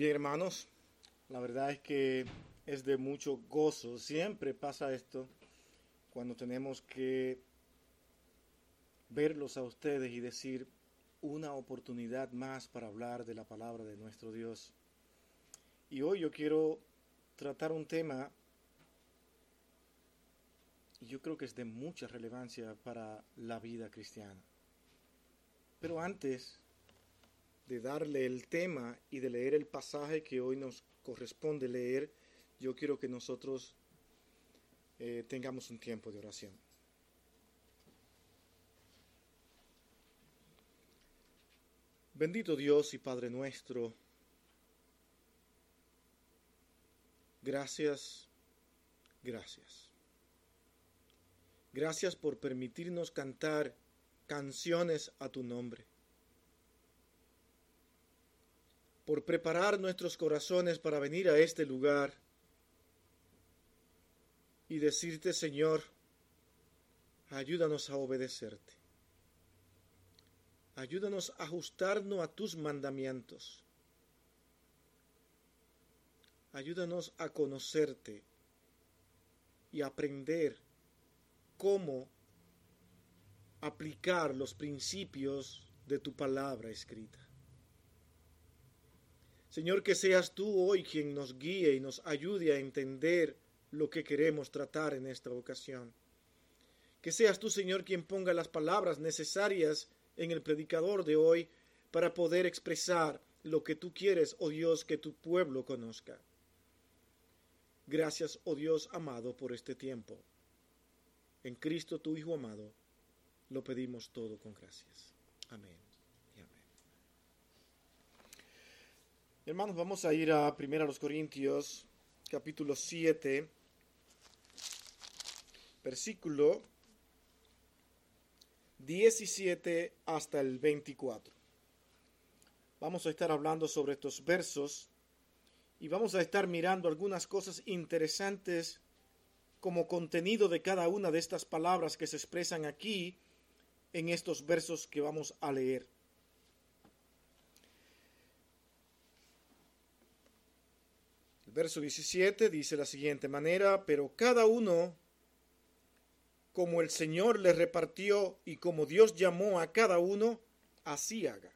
Bien, hermanos, la verdad es que es de mucho gozo. Siempre pasa esto cuando tenemos que verlos a ustedes y decir una oportunidad más para hablar de la palabra de nuestro Dios. Y hoy yo quiero tratar un tema, y yo creo que es de mucha relevancia para la vida cristiana. Pero antes de darle el tema y de leer el pasaje que hoy nos corresponde leer, yo quiero que nosotros eh, tengamos un tiempo de oración. Bendito Dios y Padre nuestro, gracias, gracias. Gracias por permitirnos cantar canciones a tu nombre. Por preparar nuestros corazones para venir a este lugar y decirte, Señor, ayúdanos a obedecerte. Ayúdanos a ajustarnos a tus mandamientos. Ayúdanos a conocerte y aprender cómo aplicar los principios de tu palabra escrita. Señor, que seas tú hoy quien nos guíe y nos ayude a entender lo que queremos tratar en esta ocasión. Que seas tú, Señor, quien ponga las palabras necesarias en el predicador de hoy para poder expresar lo que tú quieres, oh Dios, que tu pueblo conozca. Gracias, oh Dios amado, por este tiempo. En Cristo, tu Hijo amado, lo pedimos todo con gracias. Amén. Hermanos, vamos a ir a 1 Corintios, capítulo 7, versículo 17 hasta el 24. Vamos a estar hablando sobre estos versos y vamos a estar mirando algunas cosas interesantes como contenido de cada una de estas palabras que se expresan aquí en estos versos que vamos a leer. Verso 17 dice la siguiente manera, pero cada uno, como el Señor le repartió y como Dios llamó a cada uno, así haga.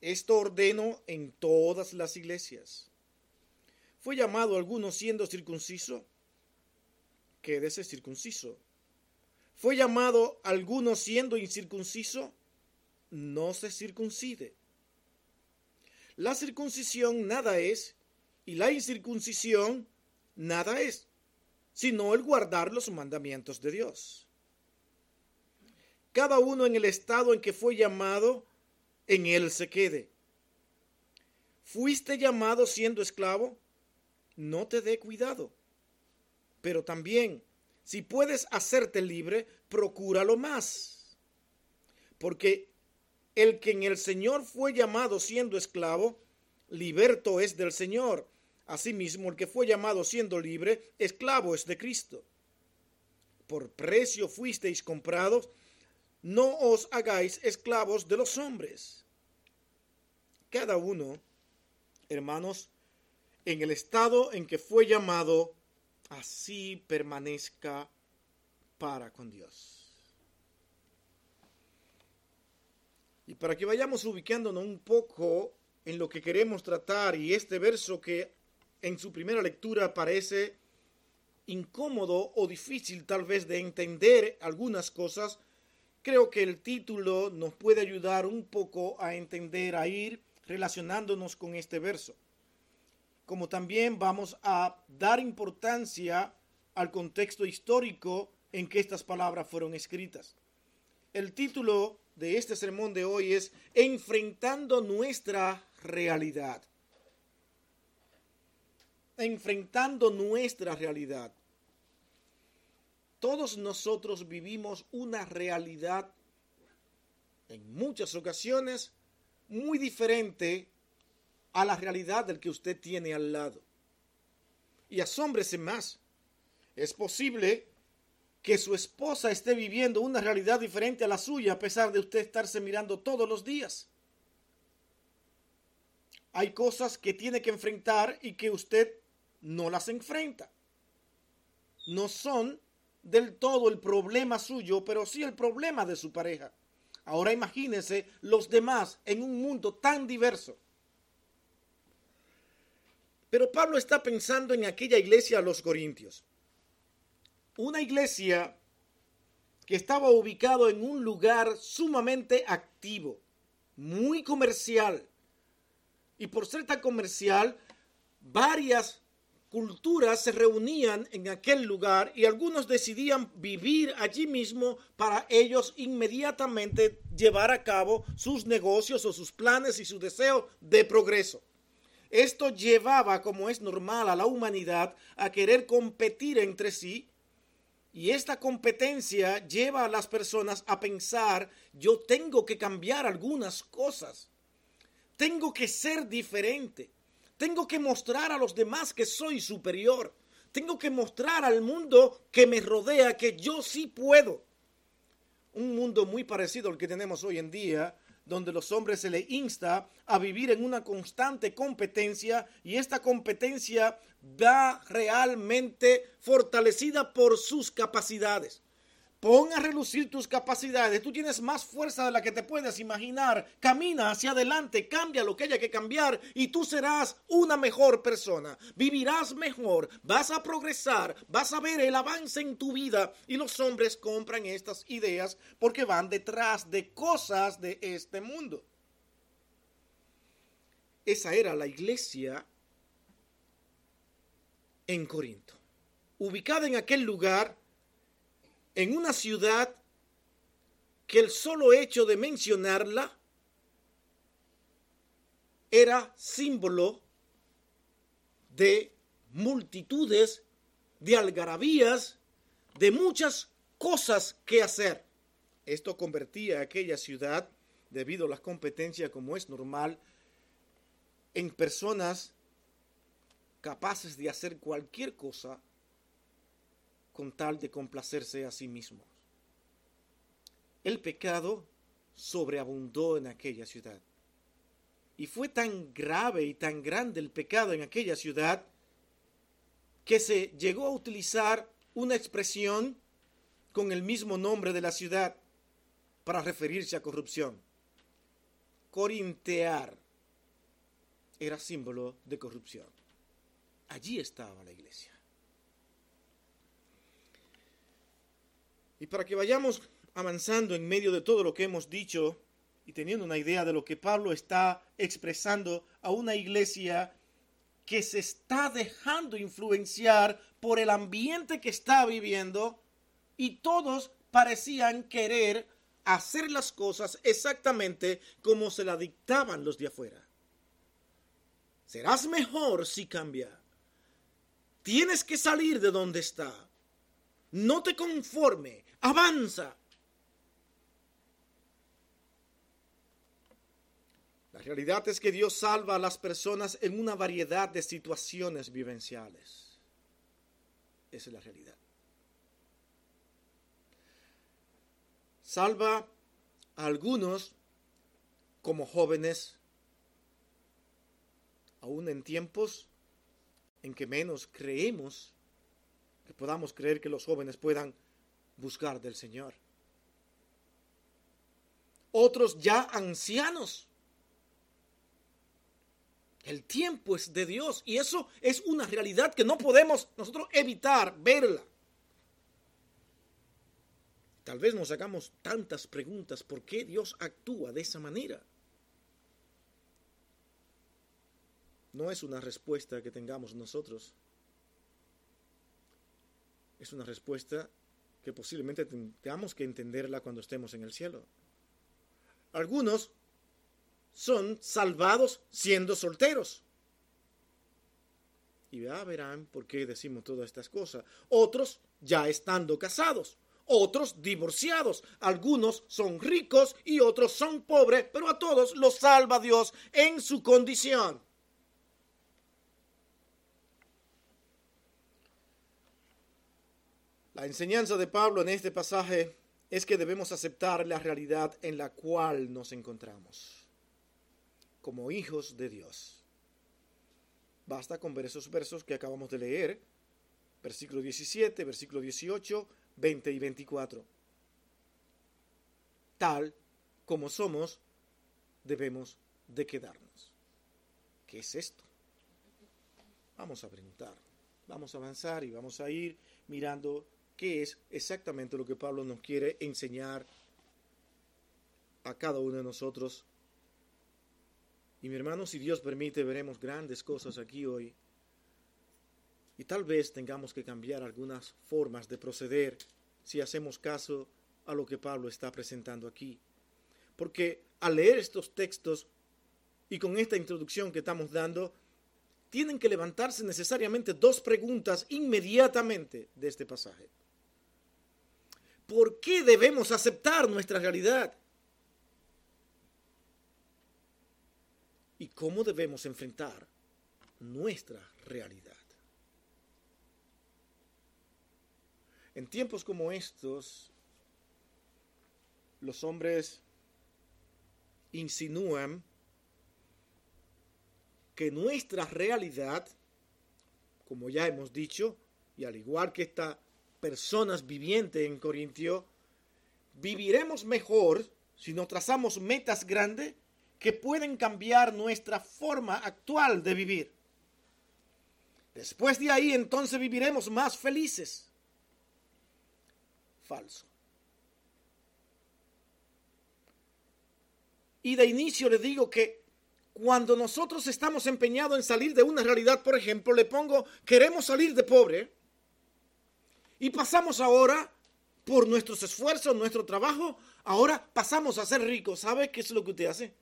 Esto ordeno en todas las iglesias. ¿Fue llamado alguno siendo circunciso? Quédese circunciso. ¿Fue llamado alguno siendo incircunciso? No se circuncide. La circuncisión nada es y la incircuncisión nada es, sino el guardar los mandamientos de Dios. Cada uno en el estado en que fue llamado, en él se quede. ¿Fuiste llamado siendo esclavo? No te dé cuidado. Pero también, si puedes hacerte libre, procúralo más. Porque el que en el Señor fue llamado siendo esclavo, liberto es del Señor. Asimismo, el que fue llamado siendo libre, esclavo es de Cristo. Por precio fuisteis comprados, no os hagáis esclavos de los hombres. Cada uno, hermanos, en el estado en que fue llamado, así permanezca para con Dios. Y para que vayamos ubicándonos un poco en lo que queremos tratar y este verso que en su primera lectura parece incómodo o difícil tal vez de entender algunas cosas, creo que el título nos puede ayudar un poco a entender, a ir relacionándonos con este verso. Como también vamos a dar importancia al contexto histórico en que estas palabras fueron escritas. El título de este sermón de hoy es Enfrentando nuestra realidad enfrentando nuestra realidad. Todos nosotros vivimos una realidad en muchas ocasiones muy diferente a la realidad del que usted tiene al lado. Y asómbrese más. Es posible que su esposa esté viviendo una realidad diferente a la suya a pesar de usted estarse mirando todos los días. hay cosas que tiene que enfrentar y que usted no las enfrenta. No son del todo el problema suyo, pero sí el problema de su pareja. Ahora imagínese los demás en un mundo tan diverso. Pero Pablo está pensando en aquella iglesia a los Corintios. Una iglesia que estaba ubicado en un lugar sumamente activo, muy comercial. Y por ser tan comercial, varias culturas se reunían en aquel lugar y algunos decidían vivir allí mismo para ellos inmediatamente llevar a cabo sus negocios o sus planes y su deseo de progreso. Esto llevaba, como es normal, a la humanidad a querer competir entre sí y esta competencia lleva a las personas a pensar, yo tengo que cambiar algunas cosas, tengo que ser diferente, tengo que mostrar a los demás que soy superior, tengo que mostrar al mundo que me rodea que yo sí puedo. Un mundo muy parecido al que tenemos hoy en día, donde los hombres se les insta a vivir en una constante competencia y esta competencia va realmente fortalecida por sus capacidades. Pon a relucir tus capacidades. Tú tienes más fuerza de la que te puedes imaginar. Camina hacia adelante, cambia lo que haya que cambiar y tú serás una mejor persona. Vivirás mejor, vas a progresar, vas a ver el avance en tu vida. Y los hombres compran estas ideas porque van detrás de cosas de este mundo. Esa era la iglesia en Corinto, ubicada en aquel lugar en una ciudad que el solo hecho de mencionarla era símbolo de multitudes, de algarabías, de muchas cosas que hacer. Esto convertía a aquella ciudad, debido a las competencias como es normal, en personas capaces de hacer cualquier cosa con tal de complacerse a sí mismos. El pecado sobreabundó en aquella ciudad. Y fue tan grave y tan grande el pecado en aquella ciudad que se llegó a utilizar una expresión con el mismo nombre de la ciudad para referirse a corrupción. Corintear era símbolo de corrupción. Allí estaba la iglesia. Y para que vayamos avanzando en medio de todo lo que hemos dicho y teniendo una idea de lo que Pablo está expresando a una iglesia que se está dejando influenciar por el ambiente que está viviendo y todos parecían querer hacer las cosas exactamente como se la dictaban los de afuera. Serás mejor si cambia. Tienes que salir de donde está. No te conforme avanza. La realidad es que Dios salva a las personas en una variedad de situaciones vivenciales. Esa es la realidad. Salva a algunos como jóvenes, aún en tiempos en que menos creemos podamos creer que los jóvenes puedan buscar del Señor. Otros ya ancianos. El tiempo es de Dios y eso es una realidad que no podemos nosotros evitar verla. Tal vez nos hagamos tantas preguntas por qué Dios actúa de esa manera. No es una respuesta que tengamos nosotros. Es una respuesta que posiblemente tengamos que entenderla cuando estemos en el cielo. Algunos son salvados siendo solteros. Y ya verán por qué decimos todas estas cosas. Otros ya estando casados. Otros divorciados. Algunos son ricos y otros son pobres, pero a todos los salva Dios en su condición. La enseñanza de Pablo en este pasaje es que debemos aceptar la realidad en la cual nos encontramos como hijos de Dios. Basta con ver esos versos que acabamos de leer, versículo 17, versículo 18, 20 y 24. Tal como somos, debemos de quedarnos. ¿Qué es esto? Vamos a preguntar, vamos a avanzar y vamos a ir mirando qué es exactamente lo que Pablo nos quiere enseñar a cada uno de nosotros. Y mi hermano, si Dios permite, veremos grandes cosas aquí hoy. Y tal vez tengamos que cambiar algunas formas de proceder si hacemos caso a lo que Pablo está presentando aquí. Porque al leer estos textos y con esta introducción que estamos dando, tienen que levantarse necesariamente dos preguntas inmediatamente de este pasaje. ¿Por qué debemos aceptar nuestra realidad? ¿Y cómo debemos enfrentar nuestra realidad? En tiempos como estos, los hombres insinúan que nuestra realidad, como ya hemos dicho, y al igual que estas personas vivientes en Corintio, viviremos mejor si nos trazamos metas grandes que pueden cambiar nuestra forma actual de vivir. Después de ahí entonces viviremos más felices. Falso. Y de inicio le digo que cuando nosotros estamos empeñados en salir de una realidad, por ejemplo, le pongo, queremos salir de pobre, y pasamos ahora, por nuestros esfuerzos, nuestro trabajo, ahora pasamos a ser ricos. ¿Sabe qué es lo que usted hace?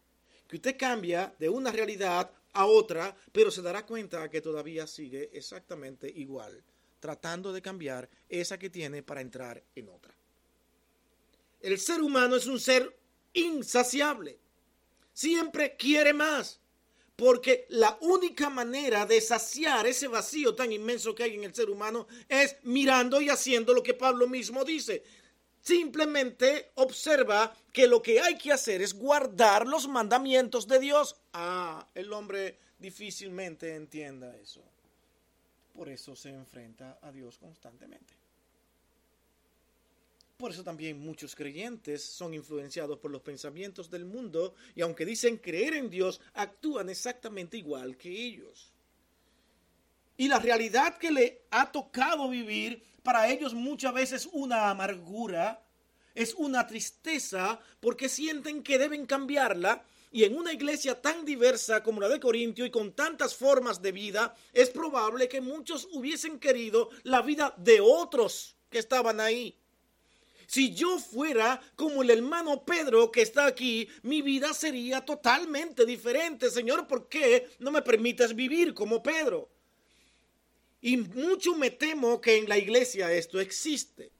Que usted cambia de una realidad a otra, pero se dará cuenta que todavía sigue exactamente igual, tratando de cambiar esa que tiene para entrar en otra. El ser humano es un ser insaciable siempre quiere más. Porque la única manera de saciar ese vacío tan inmenso que hay en el ser humano es mirando y haciendo lo que Pablo mismo dice. Simplemente observa que lo que hay que hacer es guardar los mandamientos de Dios. Ah, el hombre difícilmente entienda eso. Por eso se enfrenta a Dios constantemente. Por eso también muchos creyentes son influenciados por los pensamientos del mundo y aunque dicen creer en Dios, actúan exactamente igual que ellos. Y la realidad que le ha tocado vivir para ellos muchas veces una amargura, es una tristeza porque sienten que deben cambiarla y en una iglesia tan diversa como la de Corintio y con tantas formas de vida, es probable que muchos hubiesen querido la vida de otros que estaban ahí. Si yo fuera como el hermano Pedro que está aquí, mi vida sería totalmente diferente. Señor, ¿por qué no me permites vivir como Pedro? Y mucho me temo que en la iglesia esto existe.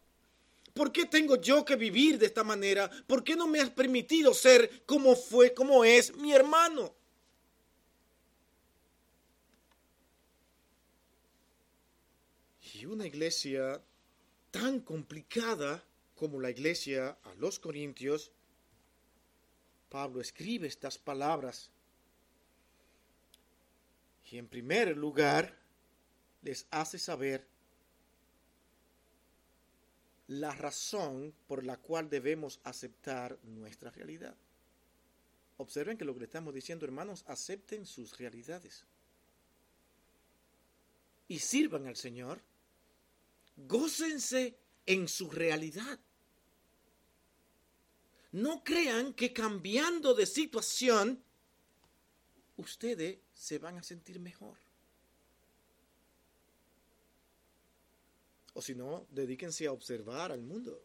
¿Por qué tengo yo que vivir de esta manera? ¿Por qué no me has permitido ser como fue, como es mi hermano? Y una iglesia tan complicada como la iglesia a los corintios, Pablo escribe estas palabras y en primer lugar les hace saber la razón por la cual debemos aceptar nuestra realidad. Observen que lo que le estamos diciendo, hermanos, acepten sus realidades y sirvan al Señor. Gócense en su realidad. No crean que cambiando de situación, ustedes se van a sentir mejor. O si no, dedíquense a observar al mundo.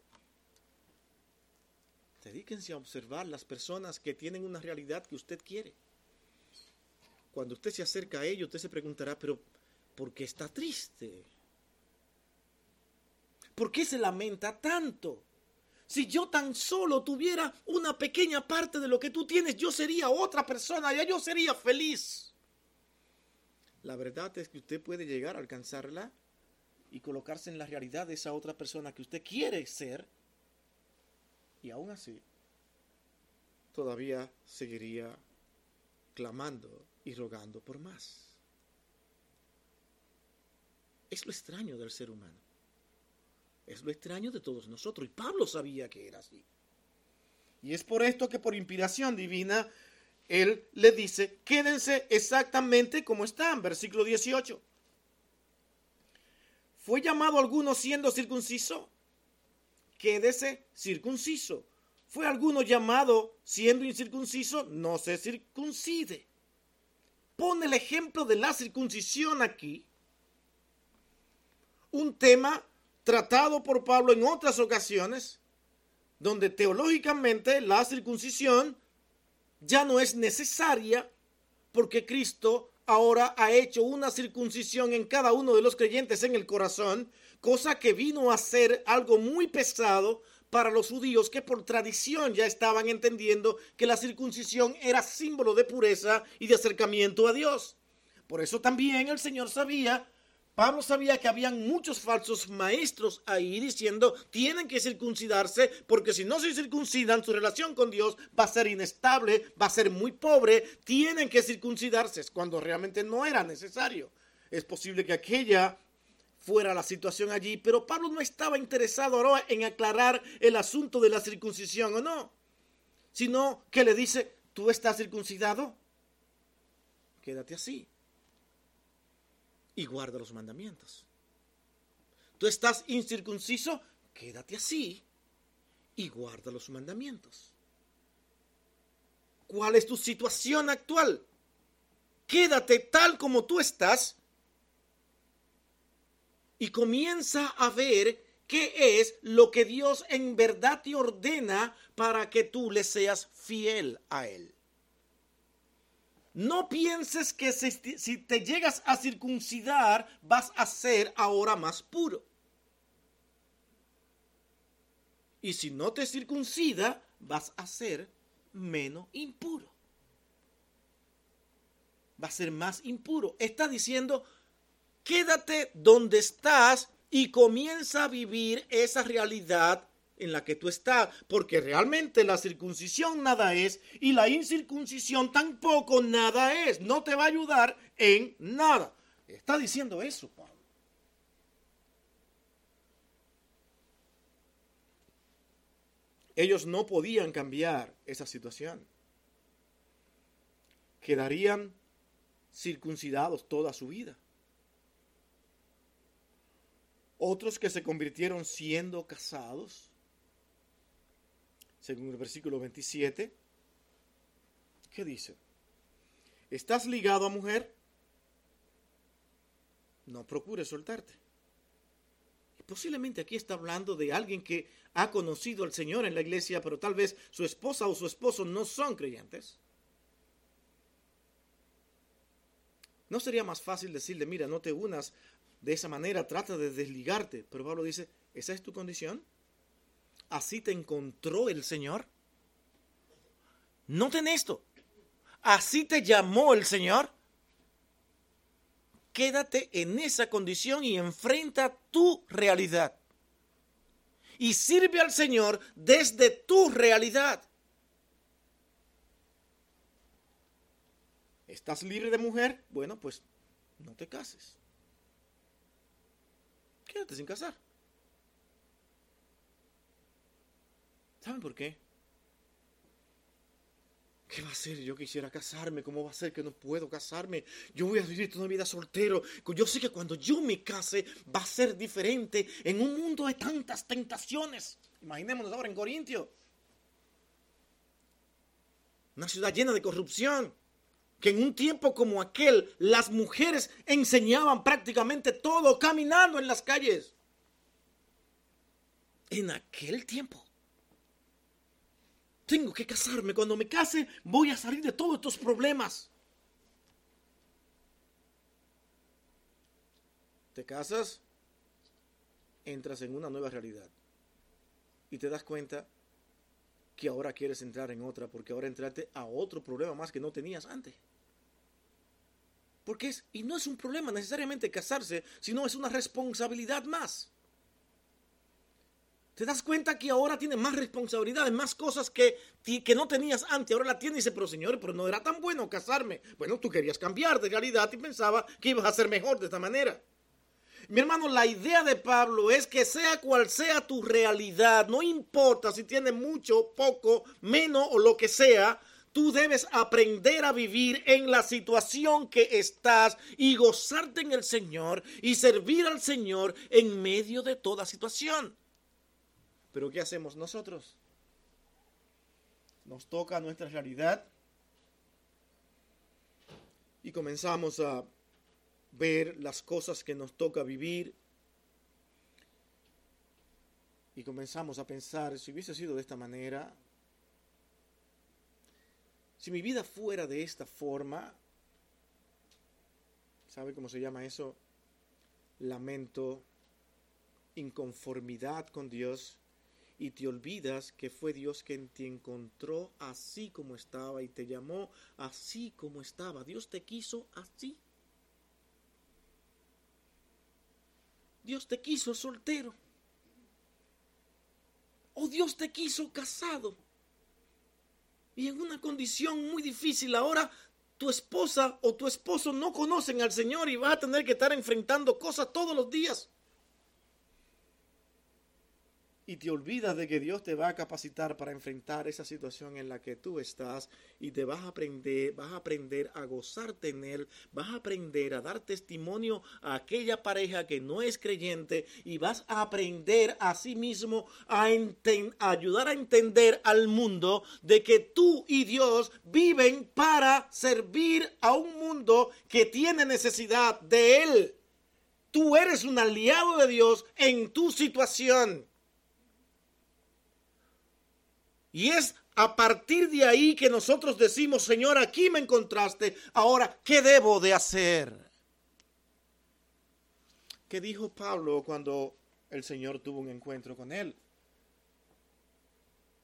Dedíquense a observar las personas que tienen una realidad que usted quiere. Cuando usted se acerca a ellos, usted se preguntará, pero ¿por qué está triste? ¿Por qué se lamenta tanto? Si yo tan solo tuviera una pequeña parte de lo que tú tienes, yo sería otra persona, ya yo sería feliz. La verdad es que usted puede llegar a alcanzarla y colocarse en la realidad de esa otra persona que usted quiere ser. Y aún así, todavía seguiría clamando y rogando por más. Es lo extraño del ser humano. Es lo extraño de todos nosotros. Y Pablo sabía que era así. Y es por esto que por inspiración divina, él le dice, quédense exactamente como están. Versículo 18. ¿Fue llamado alguno siendo circunciso? Quédese circunciso. ¿Fue alguno llamado siendo incircunciso? No se circuncide. Pone el ejemplo de la circuncisión aquí. Un tema tratado por Pablo en otras ocasiones, donde teológicamente la circuncisión ya no es necesaria porque Cristo ahora ha hecho una circuncisión en cada uno de los creyentes en el corazón, cosa que vino a ser algo muy pesado para los judíos que por tradición ya estaban entendiendo que la circuncisión era símbolo de pureza y de acercamiento a Dios. Por eso también el Señor sabía Pablo sabía que habían muchos falsos maestros ahí diciendo, tienen que circuncidarse porque si no se circuncidan, su relación con Dios va a ser inestable, va a ser muy pobre, tienen que circuncidarse cuando realmente no era necesario. Es posible que aquella fuera la situación allí, pero Pablo no estaba interesado ahora en aclarar el asunto de la circuncisión o no, sino que le dice, ¿tú estás circuncidado? Quédate así y guarda los mandamientos. Tú estás incircunciso, quédate así y guarda los mandamientos. ¿Cuál es tu situación actual? Quédate tal como tú estás y comienza a ver qué es lo que Dios en verdad te ordena para que tú le seas fiel a Él. No pienses que si, te llegas a circuncidar vas a ser ahora más puro. Y si no te circuncida, vas a ser menos impuro. Va a ser más impuro. Está diciendo, quédate donde estás y comienza a vivir esa realidad en la que tú estás, porque realmente la circuncisión nada es y la incircuncisión tampoco nada es, no te va a ayudar en nada. Está diciendo eso, Pablo. Ellos no podían cambiar esa situación. Quedarían circuncidados toda su vida. Otros que se convirtieron siendo casados según el versículo 27, ¿qué dice? ¿Estás ligado a mujer? No procures soltarte. Y posiblemente aquí está hablando de alguien que ha conocido al Señor en la iglesia, pero tal vez su esposa o su esposo no son creyentes. ¿No sería más fácil decirle, mira, no te unas de esa manera, trata de desligarte? Pero Pablo dice, ¿esa es tu condición? Así te encontró el Señor? Noten esto. Así te llamó el Señor. Quédate en esa condición y enfrenta tu realidad. Y sirve al Señor desde tu realidad. ¿Estás libre de mujer? Bueno, pues no te cases. Quédate sin casar. ¿Saben por qué? ¿Qué va a ser? Yo quisiera casarme. ¿Cómo va a ser que no puedo casarme? Yo voy a vivir toda mi vida soltero. Yo sé que cuando yo me case va a ser diferente en un mundo de tantas tentaciones. Imaginémonos ahora en Corintio. Una ciudad llena de corrupción. Que en un tiempo como aquel las mujeres enseñaban prácticamente todo caminando en las calles. En aquel tiempo tengo que casarme. Cuando me case voy a salir de todos estos problemas. Te casas, entras en una nueva realidad y te das cuenta que ahora quieres entrar en otra porque ahora entraste a otro problema más que no tenías antes. Porque es, y no es un problema necesariamente casarse, sino es una responsabilidad más. Te das cuenta que ahora tienes más responsabilidades, más cosas que, que no tenías antes. Ahora la tienes y dice, pero señor, pero no era tan bueno casarme. Bueno, tú querías cambiar de realidad y pensaba que ibas a ser mejor de esta manera. Mi hermano, la idea de Pablo es que sea cual sea tu realidad, no importa si tienes mucho, poco, menos o lo que sea, tú debes aprender a vivir en la situación que estás y gozarte en el Señor y servir al Señor en medio de toda situación. Pero ¿qué hacemos nosotros? Nos toca nuestra realidad y comenzamos a ver las cosas que nos toca vivir. Y comenzamos a pensar, si hubiese sido de esta manera, si mi vida fuera de esta forma, ¿sabe cómo se llama eso? Lamento, inconformidad con Dios, y te olvidas que fue Dios quien te encontró así como estaba y te llamó así como estaba. Dios te quiso así. Dios te quiso soltero. O Dios te quiso casado. Y en una condición muy difícil ahora tu esposa o tu esposo no conocen al Señor y vas a tener que estar enfrentando cosas todos los días y te olvidas de que Dios te va a capacitar para enfrentar esa situación en la que tú estás y te vas a aprender, vas a aprender a gozarte en él, vas a aprender a dar testimonio a aquella pareja que no es creyente y vas a aprender a sí mismo a, a ayudar a entender al mundo de que tú y Dios viven para servir a un mundo que tiene necesidad de él. Tú eres un aliado de Dios en tu situación. Y es a partir de ahí que nosotros decimos, Señor, aquí me encontraste, ahora, ¿qué debo de hacer? ¿Qué dijo Pablo cuando el Señor tuvo un encuentro con él?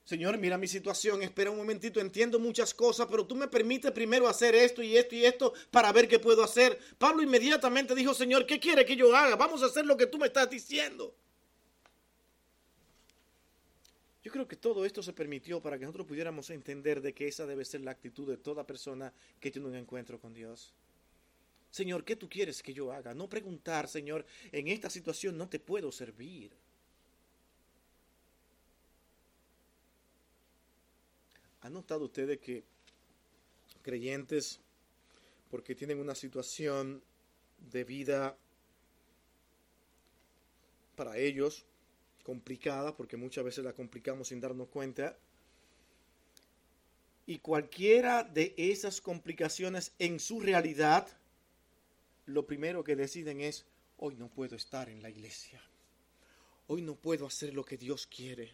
Señor, mira mi situación, espera un momentito, entiendo muchas cosas, pero tú me permites primero hacer esto y esto y esto para ver qué puedo hacer. Pablo inmediatamente dijo, Señor, ¿qué quiere que yo haga? Vamos a hacer lo que tú me estás diciendo. Yo creo que todo esto se permitió para que nosotros pudiéramos entender de que esa debe ser la actitud de toda persona que tiene un encuentro con Dios. Señor, ¿qué tú quieres que yo haga? No preguntar, Señor, en esta situación no te puedo servir. ¿Han notado ustedes que creyentes, porque tienen una situación de vida para ellos, complicada, porque muchas veces la complicamos sin darnos cuenta. Y cualquiera de esas complicaciones en su realidad, lo primero que deciden es, hoy no puedo estar en la iglesia. Hoy no puedo hacer lo que Dios quiere.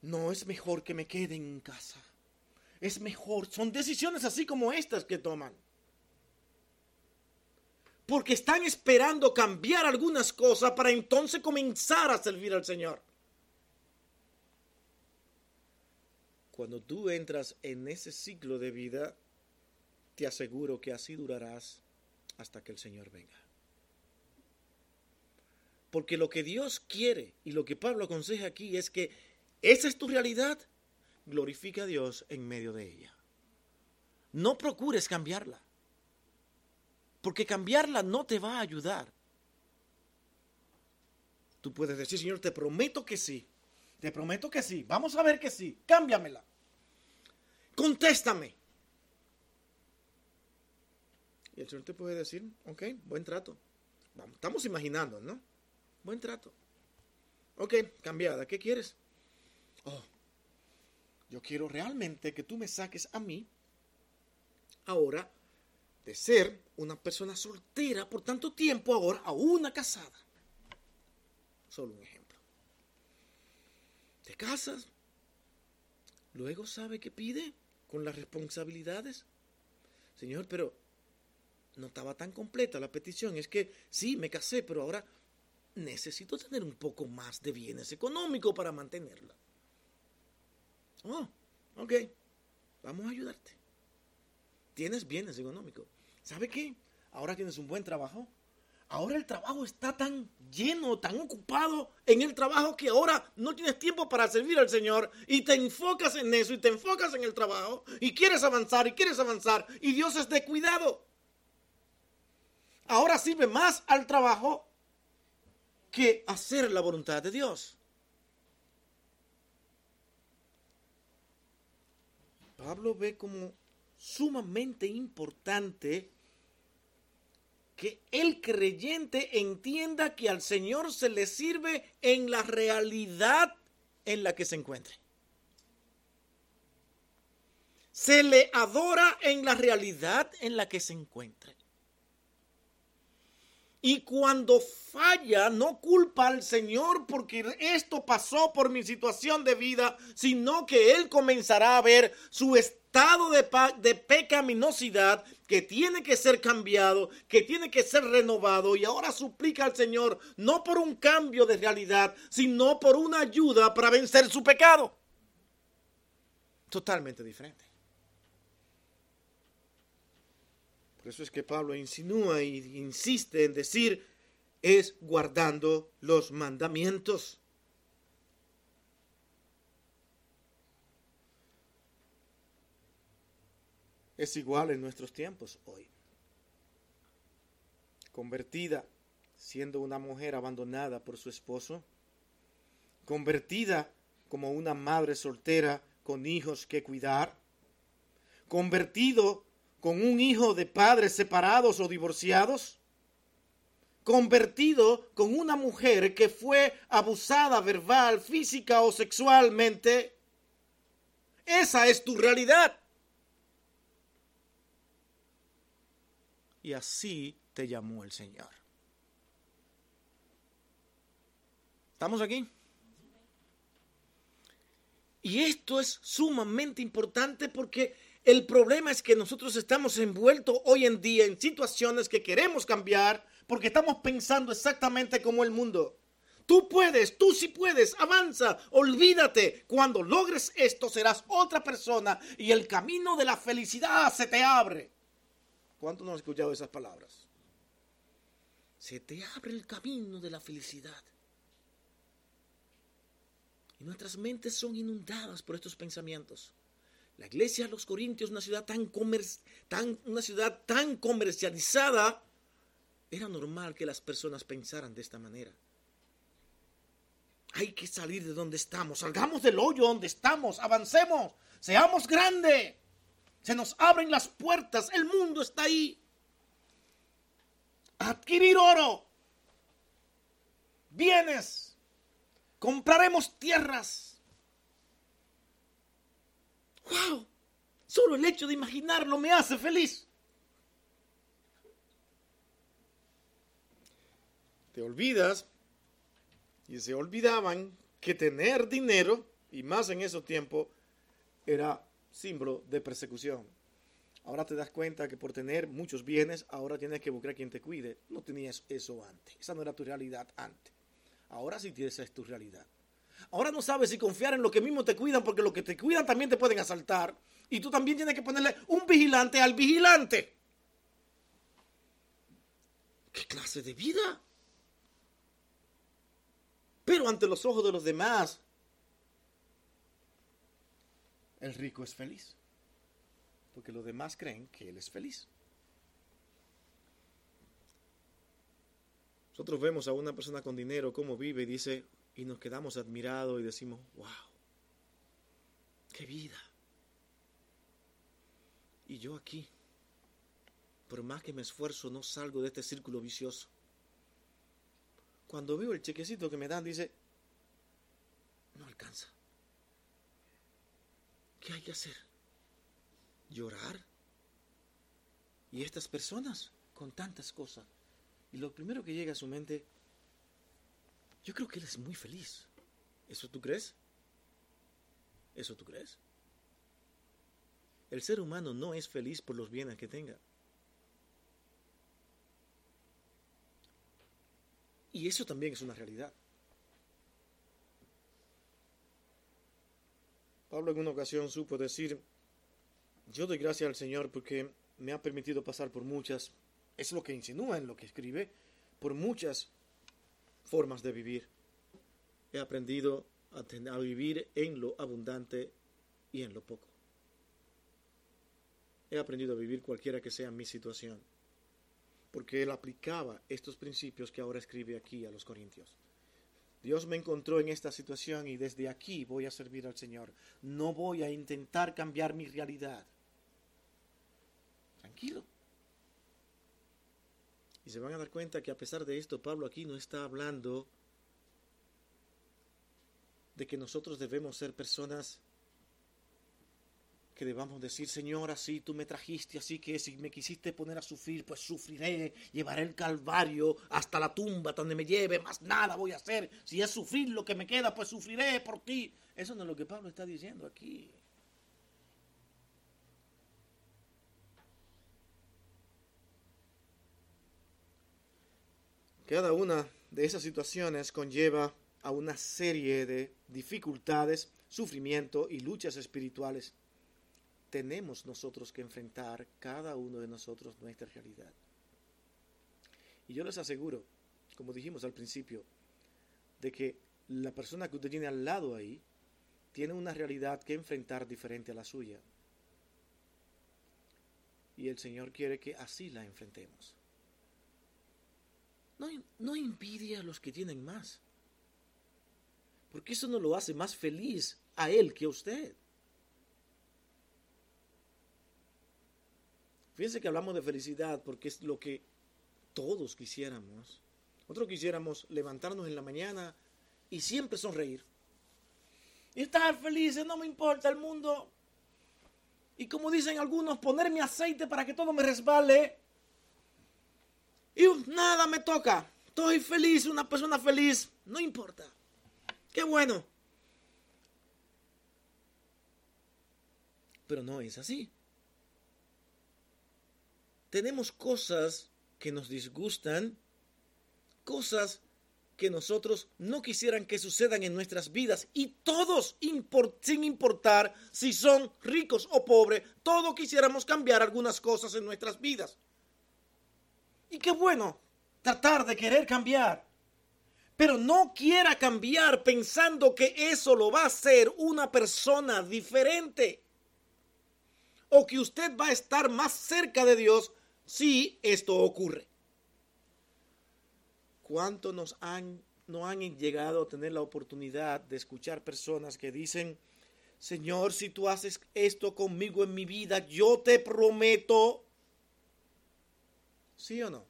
No es mejor que me quede en casa. Es mejor. Son decisiones así como estas que toman porque están esperando cambiar algunas cosas para entonces comenzar a servir al Señor. Cuando tú entras en ese ciclo de vida, te aseguro que así durarás hasta que el Señor venga. Porque lo que Dios quiere y lo que Pablo aconseja aquí es que esa es tu realidad, glorifica a Dios en medio de ella. No procures cambiarla porque cambiarla no te va a ayudar. Tú puedes decir, Señor, te prometo que sí. Te prometo que sí. Vamos a ver que sí. Cámbiamela. Contéstame. Y el Señor te puede decir, ok, buen trato. Vamos, estamos imaginando, ¿no? Buen trato. Ok, cambiada. ¿Qué quieres? Oh, yo quiero realmente que tú me saques a mí ahora de ser una persona soltera por tanto tiempo ahora a una casada. Solo un ejemplo. Te casas, luego sabe qué pide con las responsabilidades. Señor, pero no estaba tan completa la petición. Es que sí, me casé, pero ahora necesito tener un poco más de bienes económicos para mantenerla. Oh, ok, vamos a ayudarte tienes bienes económicos. ¿Sabe qué? Ahora tienes un buen trabajo. Ahora el trabajo está tan lleno, tan ocupado en el trabajo que ahora no tienes tiempo para servir al Señor y te enfocas en eso y te enfocas en el trabajo y quieres avanzar y quieres avanzar y Dios es de cuidado. Ahora sirve más al trabajo que hacer la voluntad de Dios. Pablo ve como sumamente importante que el creyente entienda que al Señor se le sirve en la realidad en la que se encuentre. Se le adora en la realidad en la que se encuentre. Y cuando falla, no culpa al Señor porque esto pasó por mi situación de vida, sino que Él comenzará a ver su estado de, de, pecaminosidad que tiene que ser cambiado, que tiene que ser renovado. Y ahora suplica al Señor no por un cambio de realidad, sino por una ayuda para vencer su pecado. Totalmente diferente. Por eso es que Pablo insinúa y insiste en decir, es guardando los mandamientos. Es igual en nuestros tiempos hoy. Convertida, siendo una mujer abandonada por su esposo, convertida como una madre soltera con hijos que cuidar, convertido con un hijo de padres separados o divorciados, convertido con una mujer que fue abusada verbal, física o sexualmente. Esa es tu realidad. Y así te llamó el Señor. ¿Estamos aquí? Y esto es sumamente importante porque el problema es que nosotros estamos envueltos hoy en día en situaciones que queremos cambiar porque estamos pensando exactamente como el mundo. Tú puedes, tú sí puedes, avanza, olvídate. Cuando logres esto serás otra persona y el camino de la felicidad se te abre. ¿Cuántos no han escuchado esas palabras? Se te abre el camino de la felicidad. Y nuestras mentes son inundadas por estos pensamientos. La iglesia de los Corintios, una ciudad tan, tan, una ciudad tan comercializada, era normal que las personas pensaran de esta manera. Hay que salir de donde estamos, salgamos del hoyo donde estamos, avancemos, seamos grandes. Se nos abren las puertas, el mundo está ahí. Adquirir oro, bienes, compraremos tierras ¡Wow! Solo el hecho de imaginarlo me hace feliz. Te olvidas y se olvidaban que tener dinero, y más en esos tiempos, era símbolo de persecución. Ahora te das cuenta que por tener muchos bienes, ahora tienes que buscar a quien te cuide. No tenías eso antes. Esa no era tu realidad antes. Ahora sí esa es tu realidad. Ahora no sabes si confiar en lo que mismo te cuidan, porque lo que te cuidan también te pueden asaltar. Y tú también tienes que ponerle un vigilante al vigilante. ¿Qué clase de vida? Pero ante los ojos de los demás, el rico es feliz. Porque los demás creen que él es feliz. Nosotros vemos a una persona con dinero cómo vive y dice, y nos quedamos admirados y decimos, wow, qué vida. Y yo aquí, por más que me esfuerzo, no salgo de este círculo vicioso. Cuando veo el chequecito que me dan, dice, no alcanza. ¿Qué hay que hacer? ¿Llorar? Y estas personas con tantas cosas. Y lo primero que llega a su mente, yo creo que él es muy feliz. ¿Eso tú crees? ¿Eso tú crees? El ser humano no es feliz por los bienes que tenga. Y eso también es una realidad. Pablo en una ocasión supo decir, yo doy gracias al Señor porque me ha permitido pasar por muchas, es lo que insinúa en lo que escribe, por muchas formas de vivir. He aprendido a, vivir en lo abundante y en lo poco. He aprendido a vivir cualquiera que sea mi situación. porque él aplicaba estos principios que ahora escribe aquí a los corintios. Dios me encontró en esta situación y desde aquí voy a servir al Señor. No voy a intentar cambiar mi realidad. Tranquilo. Y se van a dar cuenta que a pesar de esto, Pablo aquí no está hablando de que nosotros debemos ser personas que debamos decir, Señor, así tú me trajiste, así que si me quisiste poner a sufrir, pues sufriré, llevaré el calvario hasta la tumba donde me lleve, más nada voy a hacer. Si es sufrir lo que me queda, pues sufriré por ti. Eso no es lo que Pablo está diciendo aquí. Cada una de esas situaciones conlleva a una serie de dificultades, sufrimiento y luchas espirituales. Tenemos nosotros que enfrentar cada uno de nosotros nuestra realidad. Y yo les aseguro, como dijimos al principio, de que la persona que usted tiene al lado ahí tiene una realidad que enfrentar diferente a la suya. Y el Señor quiere que así la enfrentemos. No, no a los que tienen más. Porque eso no lo hace más feliz a él que a usted. Fíjense que hablamos de felicidad porque es lo que todos quisiéramos. Nosotros quisiéramos levantarnos en la mañana y siempre sonreír. Y estar felices, no me importa el mundo. Y como dicen algunos, ponerme aceite para que todo me resbale. Y nada me toca. Estoy feliz, una persona feliz. No importa. Qué bueno. Pero no es así. Tenemos cosas que nos disgustan, cosas que nosotros no quisieran que sucedan en nuestras vidas y todos, sin importar si son ricos o pobres, todos quisiéramos cambiar algunas cosas en nuestras vidas. Y qué bueno tratar de querer cambiar. Pero no quiera cambiar pensando que eso lo va a hacer una persona diferente. O que usted va a estar más cerca de Dios si esto ocurre. ¿Cuánto nos han, no han llegado a tener la oportunidad de escuchar personas que dicen, Señor, si tú haces esto conmigo en mi vida, yo te prometo ¿Sí o no?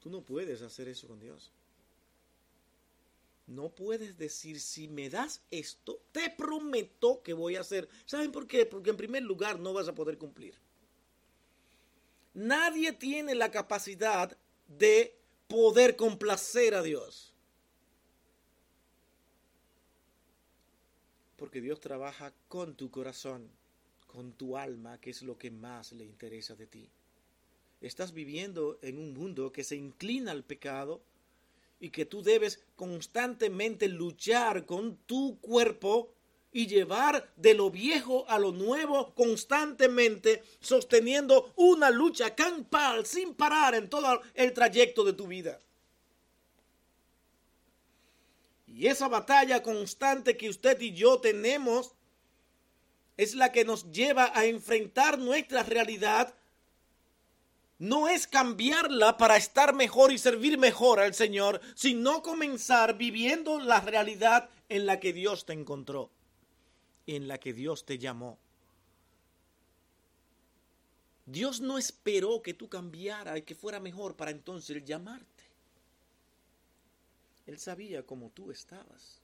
Tú no puedes hacer eso con Dios. No puedes decir, si me das esto, te prometo que voy a hacer. ¿Saben por qué? Porque en primer lugar no vas a poder cumplir. Nadie tiene la capacidad de poder complacer a Dios. Porque Dios trabaja con tu corazón con tu alma, que es lo que más le interesa de ti. Estás viviendo en un mundo que se inclina al pecado y que tú debes constantemente luchar con tu cuerpo y llevar de lo viejo a lo nuevo constantemente, sosteniendo una lucha campal sin parar en todo el trayecto de tu vida. Y esa batalla constante que usted y yo tenemos es la que nos lleva a enfrentar nuestra realidad, no es cambiarla para estar mejor y servir mejor al Señor, sino comenzar viviendo la realidad en la que Dios te encontró, en la que Dios te llamó. Dios no esperó que tú cambiara y que fuera mejor para entonces llamarte. Él sabía cómo tú estabas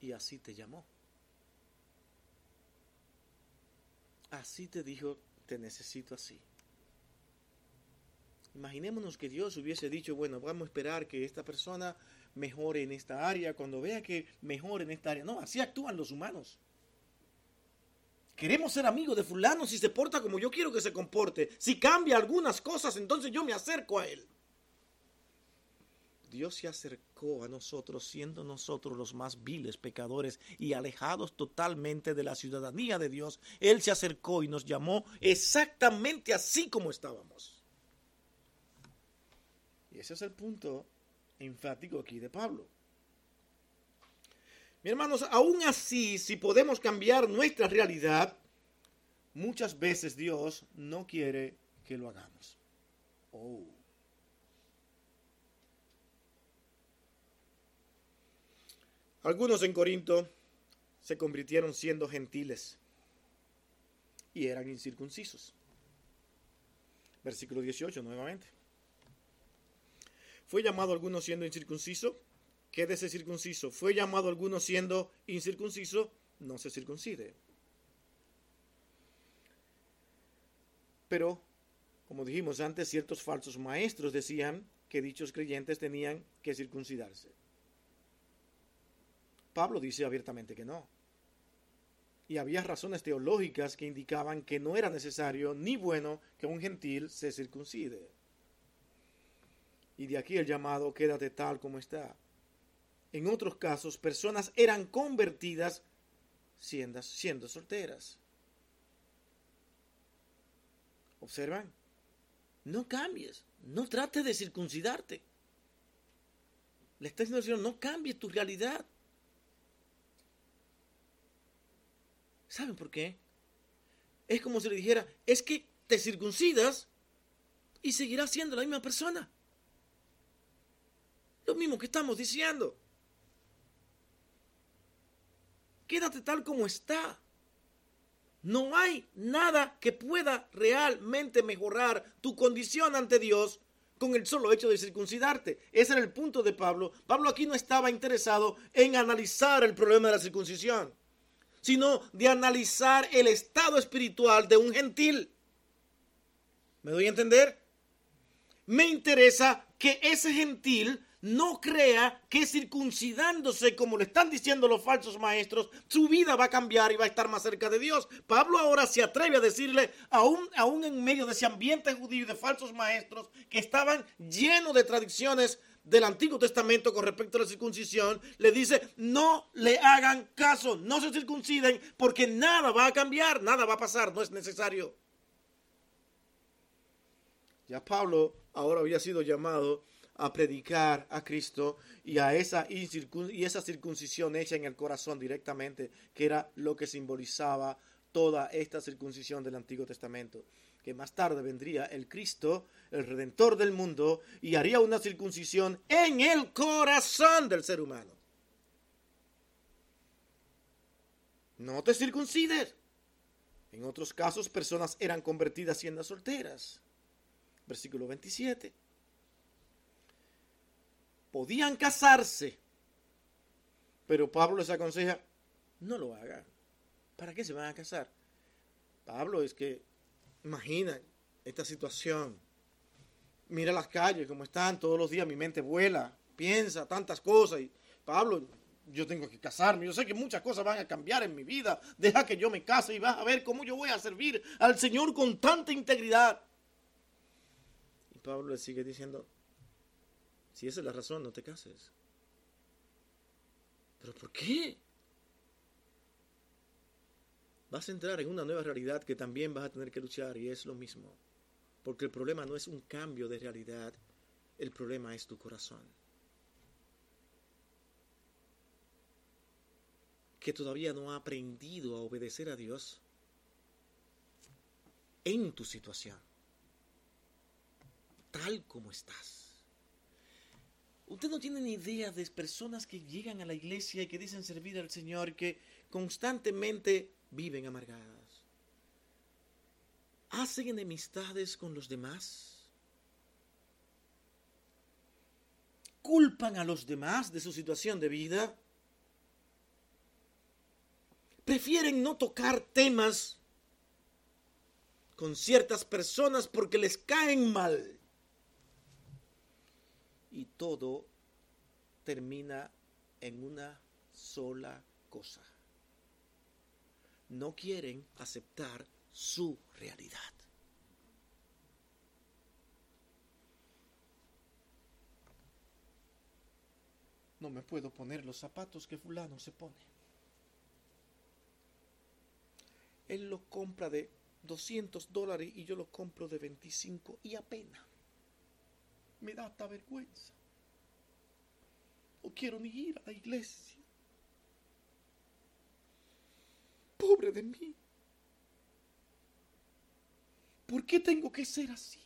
y así te llamó. Así te dijo, te necesito así. Imaginémonos que Dios hubiese dicho, bueno, vamos a esperar que esta persona mejore en esta área, cuando vea que mejore en esta área. No, así actúan los humanos. Queremos ser amigos de fulano si se porta como yo quiero que se comporte. Si cambia algunas cosas, entonces yo me acerco a él. Dios se acercó a nosotros siendo nosotros los más viles pecadores y alejados totalmente de la ciudadanía de Dios. Él se acercó y nos llamó exactamente así como estábamos. Y ese es el punto enfático aquí de Pablo. Mi hermanos, aún así, si podemos cambiar nuestra realidad, muchas veces Dios no quiere que lo hagamos. Oh. Algunos en Corinto se convirtieron siendo gentiles y eran incircuncisos. Versículo 18 nuevamente. Fue llamado alguno siendo incircunciso, quédese circunciso. Fue llamado alguno siendo incircunciso, no se circuncide. Pero, como dijimos antes, ciertos falsos maestros decían que dichos creyentes tenían que circuncidarse. Pablo dice abiertamente que no. Y había razones teológicas que indicaban que no era necesario ni bueno que un gentil se circuncide. Y de aquí el llamado quédate tal como está. En otros casos, personas eran convertidas siendo, siendo solteras. ¿Observan? No cambies, no trates de circuncidarte. Le está diciendo no cambies tu realidad. ¿Saben por qué? Es como si le dijera, es que te circuncidas y seguirás siendo la misma persona. Lo mismo que estamos diciendo. Quédate tal como está. No hay nada que pueda realmente mejorar tu condición ante Dios con el solo hecho de circuncidarte. Ese era el punto de Pablo. Pablo aquí no estaba interesado en analizar el problema de la circuncisión, sino de analizar el estado espiritual de un gentil. ¿Me doy a entender? Me interesa que ese gentil no crea que circuncidándose, como le están diciendo los falsos maestros, su vida va a cambiar y va a estar más cerca de Dios. Pablo ahora se atreve a decirle, aún, aún en medio de ese ambiente judío y de falsos maestros que estaban llenos de tradiciones del Antiguo Testamento con respecto a la circuncisión, le dice, no le hagan caso, no se circunciden, porque nada va a cambiar, nada va a pasar, no es necesario. Ya Pablo ahora había sido llamado a predicar a Cristo y a esa, y esa circuncisión hecha en el corazón directamente, que era lo que simbolizaba toda esta circuncisión del Antiguo Testamento. Que más tarde vendría el Cristo, el Redentor del mundo, y haría una circuncisión en el corazón del ser humano. No te circuncides. En otros casos, personas eran convertidas siendo solteras. Versículo 27 podían casarse. Pero Pablo les aconseja, no lo hagan. ¿Para qué se van a casar? Pablo es que, imagina esta situación. Mira las calles como están, todos los días mi mente vuela, piensa tantas cosas. Y Pablo, yo tengo que casarme. Yo sé que muchas cosas van a cambiar en mi vida. Deja que yo me case y vas a ver cómo yo voy a servir al Señor con tanta integridad. Y Pablo le sigue diciendo, si esa es la razón, no te cases. ¿Pero por qué? Vas a entrar en una nueva realidad que también vas a tener que luchar y es lo mismo. Porque el problema no es un cambio de realidad, el problema es tu corazón. Que todavía no ha aprendido a obedecer a Dios en tu situación, tal como estás. Usted no tiene ni idea de personas que llegan a la iglesia y que dicen servir al Señor, que constantemente viven amargadas. Hacen enemistades con los demás. Culpan a los demás de su situación de vida. Prefieren no tocar temas con ciertas personas porque les caen mal y todo termina en una sola cosa. No quieren aceptar su realidad. No me puedo poner los zapatos que fulano se pone. Él lo compra de 200 dólares y yo lo compro de 25 y apenas me da hasta vergüenza. No quiero ni ir a la iglesia. Pobre de mí. ¿por qué tengo que ser así?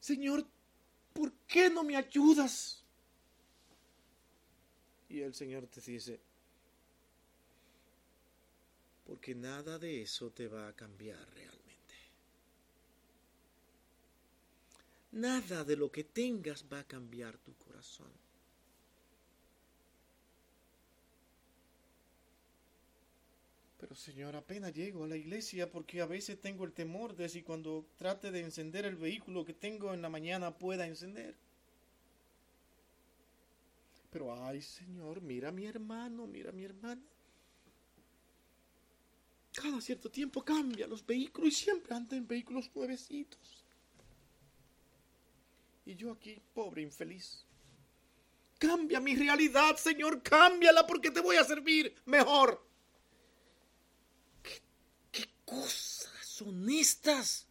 Señor, ¿por qué no me ayudas? Y el Señor te dice, porque nada de eso te va a cambiar realmente. Nada de lo que tengas va a cambiar tu corazón. Pero Señor, apenas llego a la iglesia porque a veces tengo el temor de si cuando trate de encender el vehículo que tengo en la mañana pueda encender. Pero ay Señor, mira a mi hermano, mira a mi hermana. Cada cierto tiempo cambia los vehículos y siempre anda en vehículos nuevecitos. Y yo aquí, pobre infeliz. Cambia mi realidad, Señor, cámbiala porque te voy a servir mejor. ¿Qué, cosas son estas?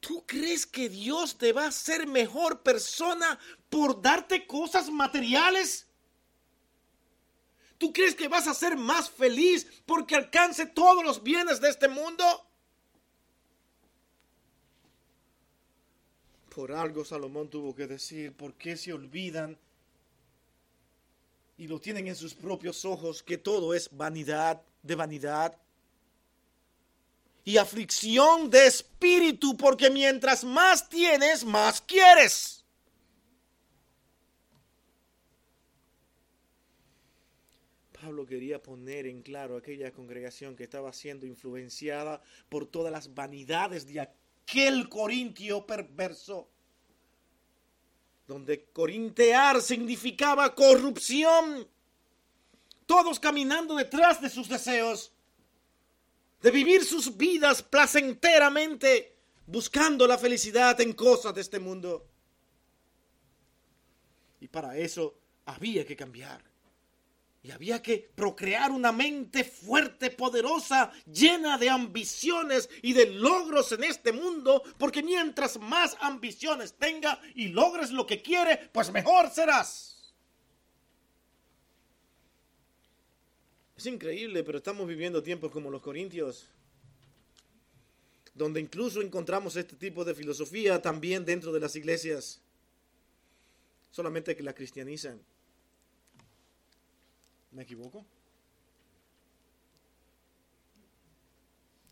¿Tú crees que Dios te va a hacer mejor persona por darte cosas materiales? ¿Tú crees que vas a ser más feliz porque alcance todos los bienes de este mundo? Por algo Salomón tuvo que decir, ¿por qué se olvidan y lo tienen en sus propios ojos que todo es vanidad de vanidad? Y aflicción de espíritu, porque mientras más tienes, más quieres. Pablo quería poner en claro aquella congregación que estaba siendo influenciada por todas las vanidades de aquel corintio perverso, donde corintear significaba corrupción, todos caminando detrás de sus deseos, de vivir sus vidas placenteramente, buscando la felicidad en cosas de este mundo. Y para eso había que cambiar. Y había que procrear una mente fuerte, poderosa, llena de ambiciones y de logros en este mundo, porque mientras más ambiciones tenga y logres lo que quiere, pues mejor serás. Es increíble, pero estamos viviendo tiempos como los corintios, donde incluso encontramos este tipo de filosofía también dentro de las iglesias, solamente que la cristianizan. ¿Me equivoco?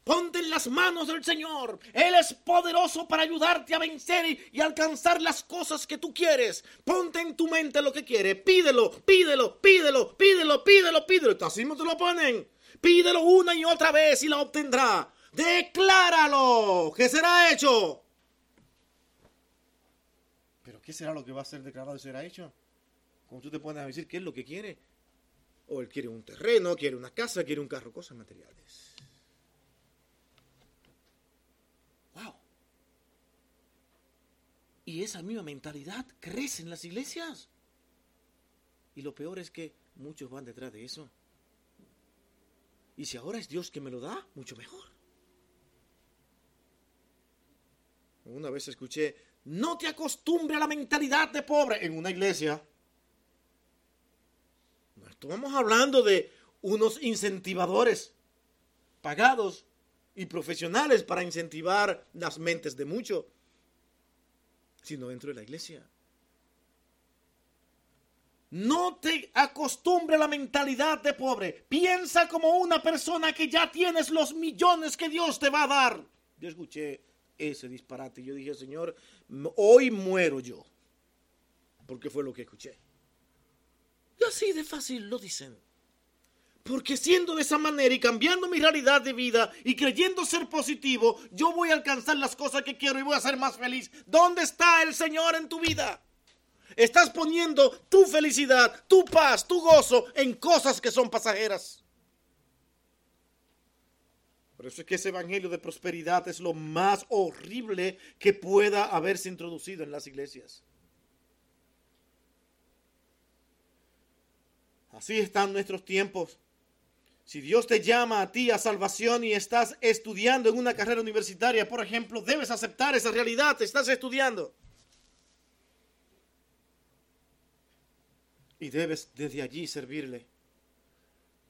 Ponte en las manos del Señor. Él es poderoso para ayudarte a vencer y, alcanzar las cosas que tú quieres. Ponte en tu mente lo que quieres. Pídelo, pídelo, pídelo, pídelo, pídelo, pídelo. Así no te lo ponen. Pídelo una y otra vez y lo obtendrá. Decláralo, que será hecho. Pero ¿qué será lo que va a ser declarado y será hecho? Como tú te pones a decir qué es lo que quiere. O él quiere un terreno, quiere una casa, quiere un carro, cosas materiales. Wow. Y esa misma mentalidad crece en las iglesias. Y lo peor es que muchos van detrás de eso. Y si ahora es Dios que me lo da, mucho mejor. Una vez escuché, no te acostumbre a la mentalidad de pobre en una iglesia. Estamos hablando de unos incentivadores pagados y profesionales para incentivar las mentes de muchos, sino dentro de la iglesia. No te acostumbre a la mentalidad de pobre. Piensa como una persona que ya tienes los millones que Dios te va a dar. Yo escuché ese disparate y yo dije, Señor, hoy muero yo. Porque fue lo que escuché. Y así de fácil lo dicen. Porque siendo de esa manera y cambiando mi realidad de vida y creyendo ser positivo, yo voy a alcanzar las cosas que quiero y voy a ser más feliz. ¿Dónde está el Señor en tu vida? Estás poniendo tu felicidad, tu paz, tu gozo en cosas que son pasajeras. Por eso es que ese evangelio de prosperidad es lo más horrible que pueda haberse introducido en las iglesias. Así están nuestros tiempos. Si Dios te llama a ti a salvación y estás estudiando en una carrera universitaria, por ejemplo, debes aceptar esa realidad, estás estudiando. Y debes desde allí servirle.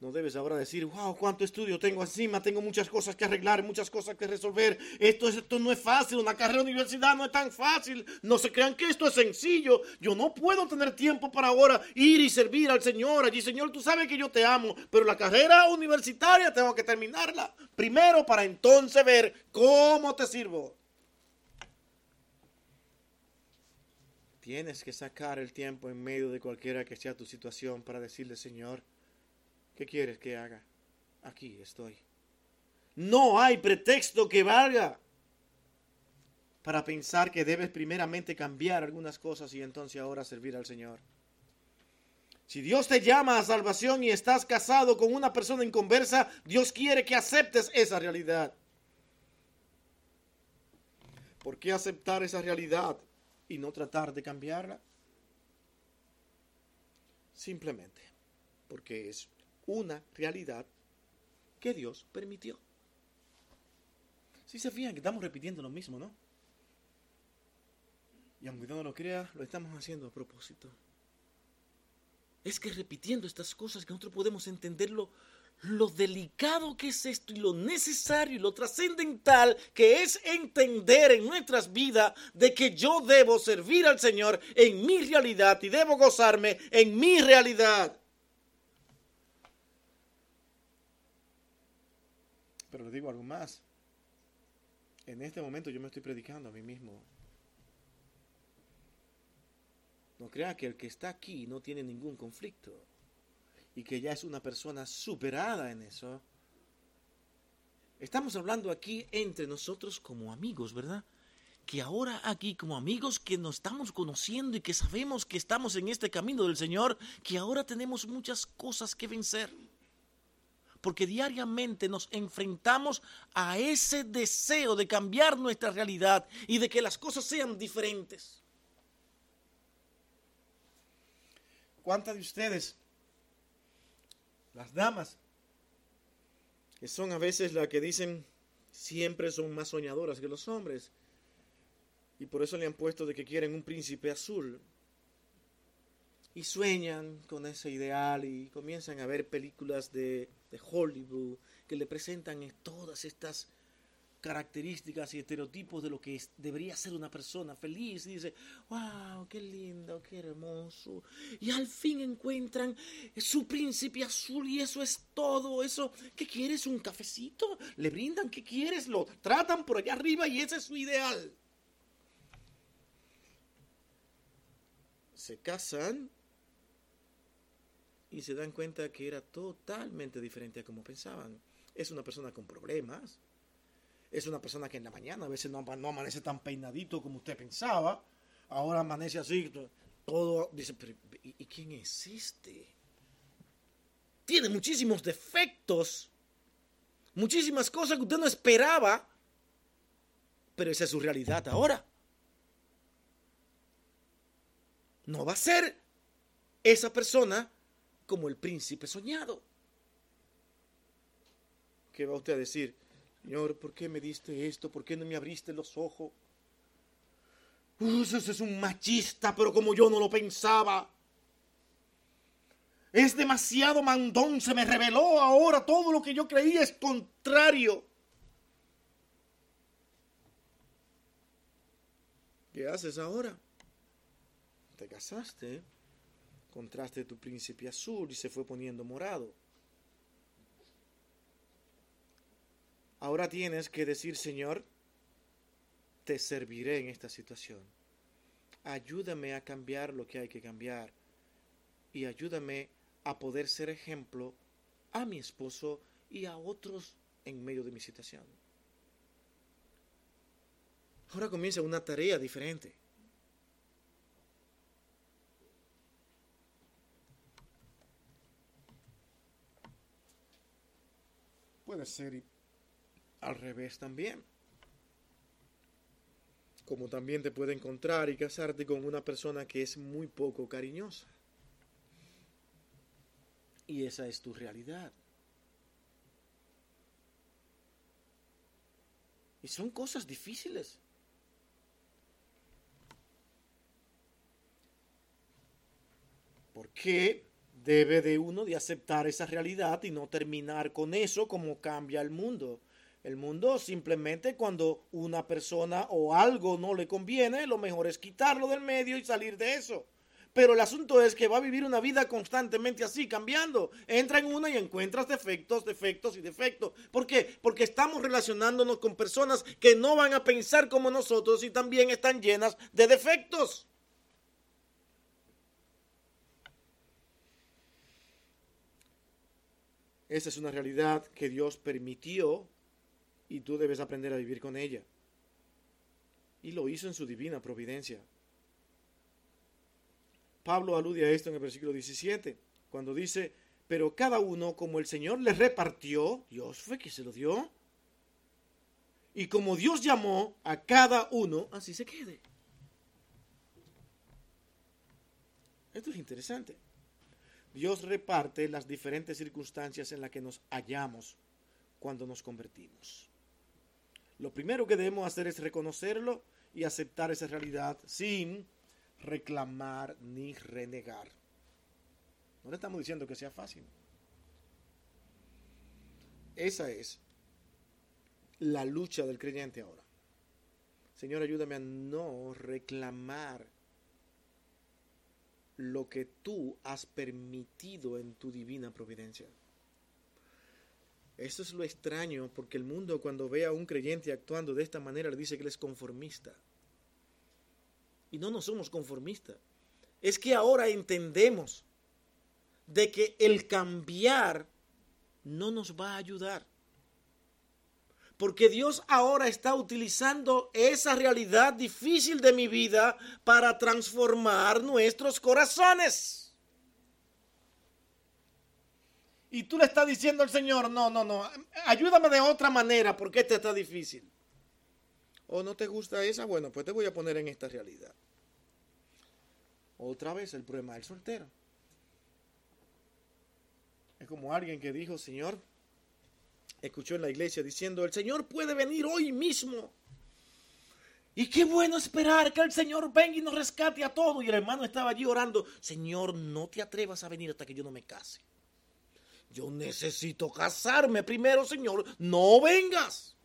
No debes ahora decir, wow, cuánto estudio tengo encima, tengo muchas cosas que arreglar, muchas cosas que resolver. Esto, esto no es fácil, una carrera de universidad no es tan fácil. No se crean que esto es sencillo. Yo no puedo tener tiempo para ahora ir y servir al Señor. Allí, Señor, tú sabes que yo te amo, pero la carrera universitaria tengo que terminarla primero para entonces ver cómo te sirvo. Tienes que sacar el tiempo en medio de cualquiera que sea tu situación para decirle, Señor, ¿Qué quieres que haga? Aquí estoy. No hay pretexto que valga para pensar que debes primeramente cambiar algunas cosas y entonces ahora servir al Señor. Si Dios te llama a salvación y estás casado con una persona inconversa, Dios quiere que aceptes esa realidad. ¿Por qué aceptar esa realidad y no tratar de cambiarla? Simplemente porque es una realidad que Dios permitió. Si se fijan que estamos repitiendo lo mismo, ¿no? Y aunque no lo crea, lo estamos haciendo a propósito. Es que repitiendo estas cosas que nosotros podemos entenderlo, lo delicado que es esto y lo necesario y lo trascendental que es entender en nuestras vidas de que yo debo servir al Señor en mi realidad y debo gozarme en mi realidad. Pero les digo algo más. En este momento yo me estoy predicando a mí mismo. No crea que el que está aquí no tiene ningún conflicto y que ya es una persona superada en eso. Estamos hablando aquí entre nosotros como amigos, ¿verdad? Que ahora aquí como amigos que nos estamos conociendo y que sabemos que estamos en este camino del Señor, que ahora tenemos muchas cosas que vencer porque diariamente nos enfrentamos a ese deseo de cambiar nuestra realidad y de que las cosas sean diferentes. ¿Cuántas de ustedes, las damas, que son a veces las que dicen siempre son más soñadoras que los hombres, y por eso le han puesto de que quieren un príncipe azul, y sueñan con ese ideal y comienzan a ver películas de, Hollywood que le presentan todas estas características y estereotipos de lo que debería ser una persona feliz y dice, wow, qué lindo, qué hermoso. Y al fin encuentran su príncipe azul y eso es todo, eso, ¿qué quieres? ¿Un cafecito? Le brindan, ¿qué quieres? Lo tratan por allá arriba y ese es su ideal. Se casan y se dan cuenta que era totalmente diferente a como pensaban. Es una persona con problemas. Es una persona que en la mañana a veces no, no amanece tan peinadito como usted pensaba. Ahora amanece así, todo. Dice, ¿y, quién es este? Tiene muchísimos defectos. Muchísimas cosas que usted no esperaba. Pero esa es su realidad ahora. No va a ser esa persona como el príncipe soñado. ¿Qué va usted a decir? Señor, ¿por qué me diste esto? ¿Por qué no me abriste los ojos? ese es un machista, pero como yo no lo pensaba. Es demasiado mandón, se me reveló ahora todo lo que yo creía es contrario. ¿Qué haces ahora? Te casaste contraste tu príncipe azul y se fue poniendo morado. Ahora tienes que decir, Señor, te serviré en esta situación. Ayúdame a cambiar lo que hay que cambiar y ayúdame a poder ser ejemplo a mi esposo y a otros en medio de mi situación. Ahora comienza una tarea diferente. Puede ser al revés también. Como también te puede encontrar y casarte con una persona que es muy poco cariñosa. Y esa es tu realidad. Y son cosas difíciles. ¿Por qué debe de uno de aceptar esa realidad y no terminar con eso como cambia el mundo. El mundo simplemente cuando una persona o algo no le conviene, lo mejor es quitarlo del medio y salir de eso. Pero el asunto es que va a vivir una vida constantemente así, cambiando. Entra en una y encuentras defectos, defectos y defectos. ¿Por qué? Porque estamos relacionándonos con personas que no van a pensar como nosotros y también están llenas de defectos. Esa es una realidad que Dios permitió y tú debes aprender a vivir con ella. Y lo hizo en su divina providencia. Pablo alude a esto en el versículo 17, cuando dice, pero cada uno como el Señor le repartió, Dios fue que se lo dio, y como Dios llamó a cada uno, así se quede. Esto es interesante. Dios reparte las diferentes circunstancias en las que nos hallamos cuando nos convertimos. Lo primero que debemos hacer es reconocerlo y aceptar esa realidad sin reclamar ni renegar. No le estamos diciendo que sea fácil. Esa es la lucha del creyente ahora. Señor, ayúdame a no reclamar lo que tú has permitido en tu divina providencia. Eso es lo extraño, porque el mundo cuando ve a un creyente actuando de esta manera le dice que él es conformista. Y no nos somos conformistas. Es que ahora entendemos de que el cambiar no nos va a ayudar. Porque Dios ahora está utilizando esa realidad difícil de mi vida para transformar nuestros corazones. Y tú le estás diciendo al Señor, no, no, no, ayúdame de otra manera porque este está difícil. ¿O no te gusta esa? Bueno, pues te voy a poner en esta realidad. Otra vez el problema del soltero. Es como alguien que dijo, Señor, escuchó en la iglesia diciendo, el Señor puede venir hoy mismo. Y qué bueno esperar que el Señor venga y nos rescate a todos. Y el hermano estaba allí orando, Señor, no te atrevas a venir hasta que yo no me case. Yo necesito casarme primero, Señor, no vengas.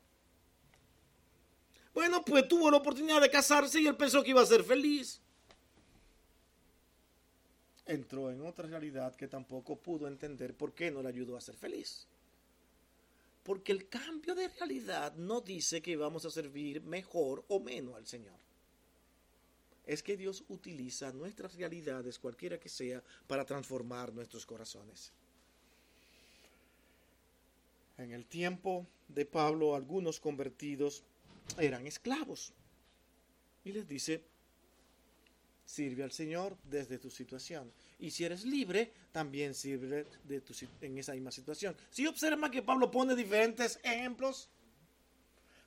Bueno, pues tuvo la oportunidad de casarse y él pensó que iba a ser feliz. Entró en otra realidad que tampoco pudo entender por qué no le ayudó a ser feliz. Porque el cambio de realidad no dice que vamos a servir mejor o menos al Señor. Es que Dios utiliza nuestras realidades, cualquiera que sea, para transformar nuestros corazones. En el tiempo de Pablo, algunos convertidos eran esclavos. Y les dice, sirve al Señor desde tu situación. Y si eres libre, también sirve de tu, en esa misma situación. Si observa que Pablo pone diferentes ejemplos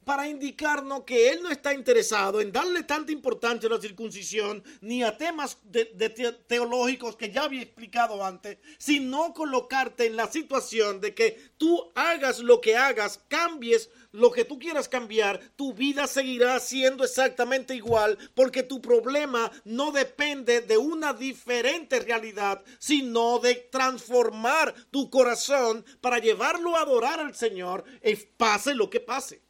para indicarnos que él no está interesado en darle tanta importancia a la circuncisión ni a temas teológicos que ya había explicado antes, sino colocarte en la situación de que tú hagas lo que hagas, cambies lo que tú quieras cambiar, tu vida seguirá siendo exactamente igual porque tu problema no depende de una diferente realidad, sino de transformar tu corazón para llevarlo a adorar al Señor pase lo que pase.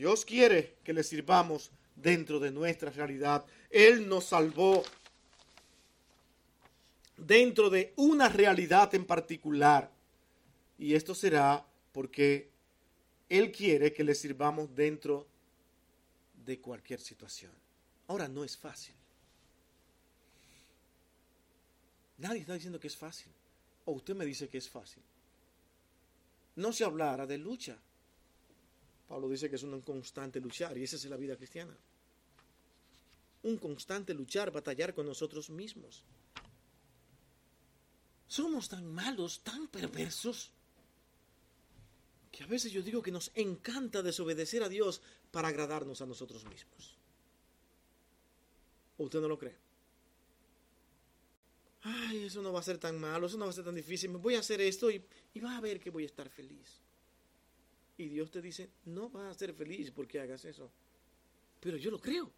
Dios quiere que le sirvamos dentro de nuestra realidad. Él nos salvó dentro de una realidad en particular. Y esto será porque Él quiere que le sirvamos dentro de cualquier situación. Ahora no es fácil. Nadie está diciendo que es fácil. O usted me dice que es fácil. No se hablara de lucha. Pablo dice que es un constante luchar y esa es la vida cristiana. Un constante luchar, batallar con nosotros mismos. Somos tan malos, tan perversos, que a veces yo digo que nos encanta desobedecer a Dios para agradarnos a nosotros mismos. ¿O usted no lo cree? Ay, eso no va a ser tan malo, eso no va a ser tan difícil, voy a hacer esto y, vas a ver que voy a estar feliz. Y Dios te dice, no vas a ser feliz porque hagas eso. Pero yo lo creo.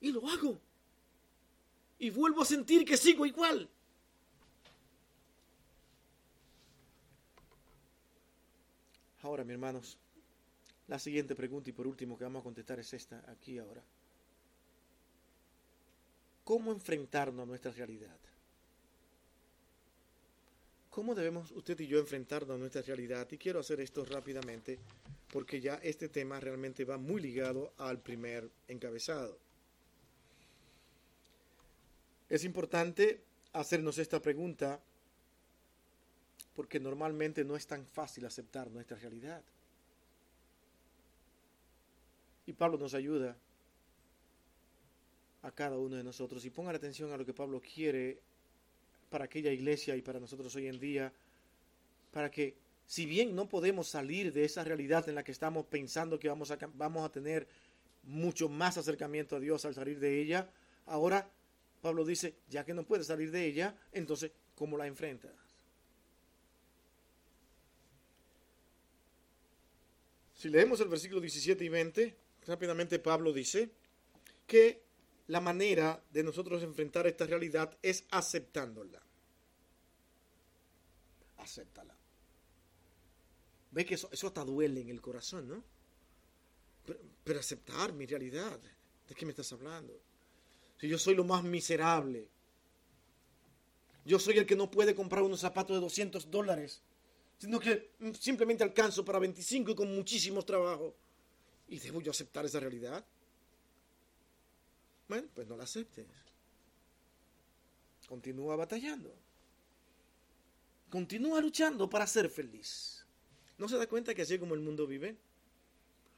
Y lo hago. y vuelvo a sentir que sigo igual. Ahora, mis hermanos, la siguiente pregunta y por último que vamos a contestar es esta, aquí ahora. ¿Cómo enfrentarnos a nuestra realidad? ¿Cómo debemos usted y yo enfrentarnos a nuestra realidad? Y quiero hacer esto rápidamente porque ya este tema realmente va muy ligado al primer encabezado. Es importante hacernos esta pregunta porque normalmente no es tan fácil aceptar nuestra realidad. Y Pablo nos ayuda a cada uno de nosotros. Y pongan atención a lo que Pablo quiere para aquella iglesia y para nosotros hoy en día, para que si bien no podemos salir de esa realidad en la que estamos pensando que vamos a, vamos a tener mucho más acercamiento a Dios al salir de ella, ahora Pablo dice, ya que no puedes salir de ella, entonces, ¿cómo la enfrentas? Si leemos el versículo 17 y 20, rápidamente Pablo dice que la manera de nosotros enfrentar esta realidad es aceptándola. Acéptala. Ve que eso, eso hasta duele en el corazón, ¿no? Pero, aceptar mi realidad. ¿De qué me estás hablando? Si yo soy lo más miserable. Yo soy el que no puede comprar unos zapatos de 200 dólares. Sino que simplemente alcanzo para 25 y con muchísimos trabajos. ¿Y debo yo aceptar esa realidad? Bueno, pues no la aceptes. Continúa batallando. Continúa luchando para ser feliz. ¿No se da cuenta que así es como el mundo vive?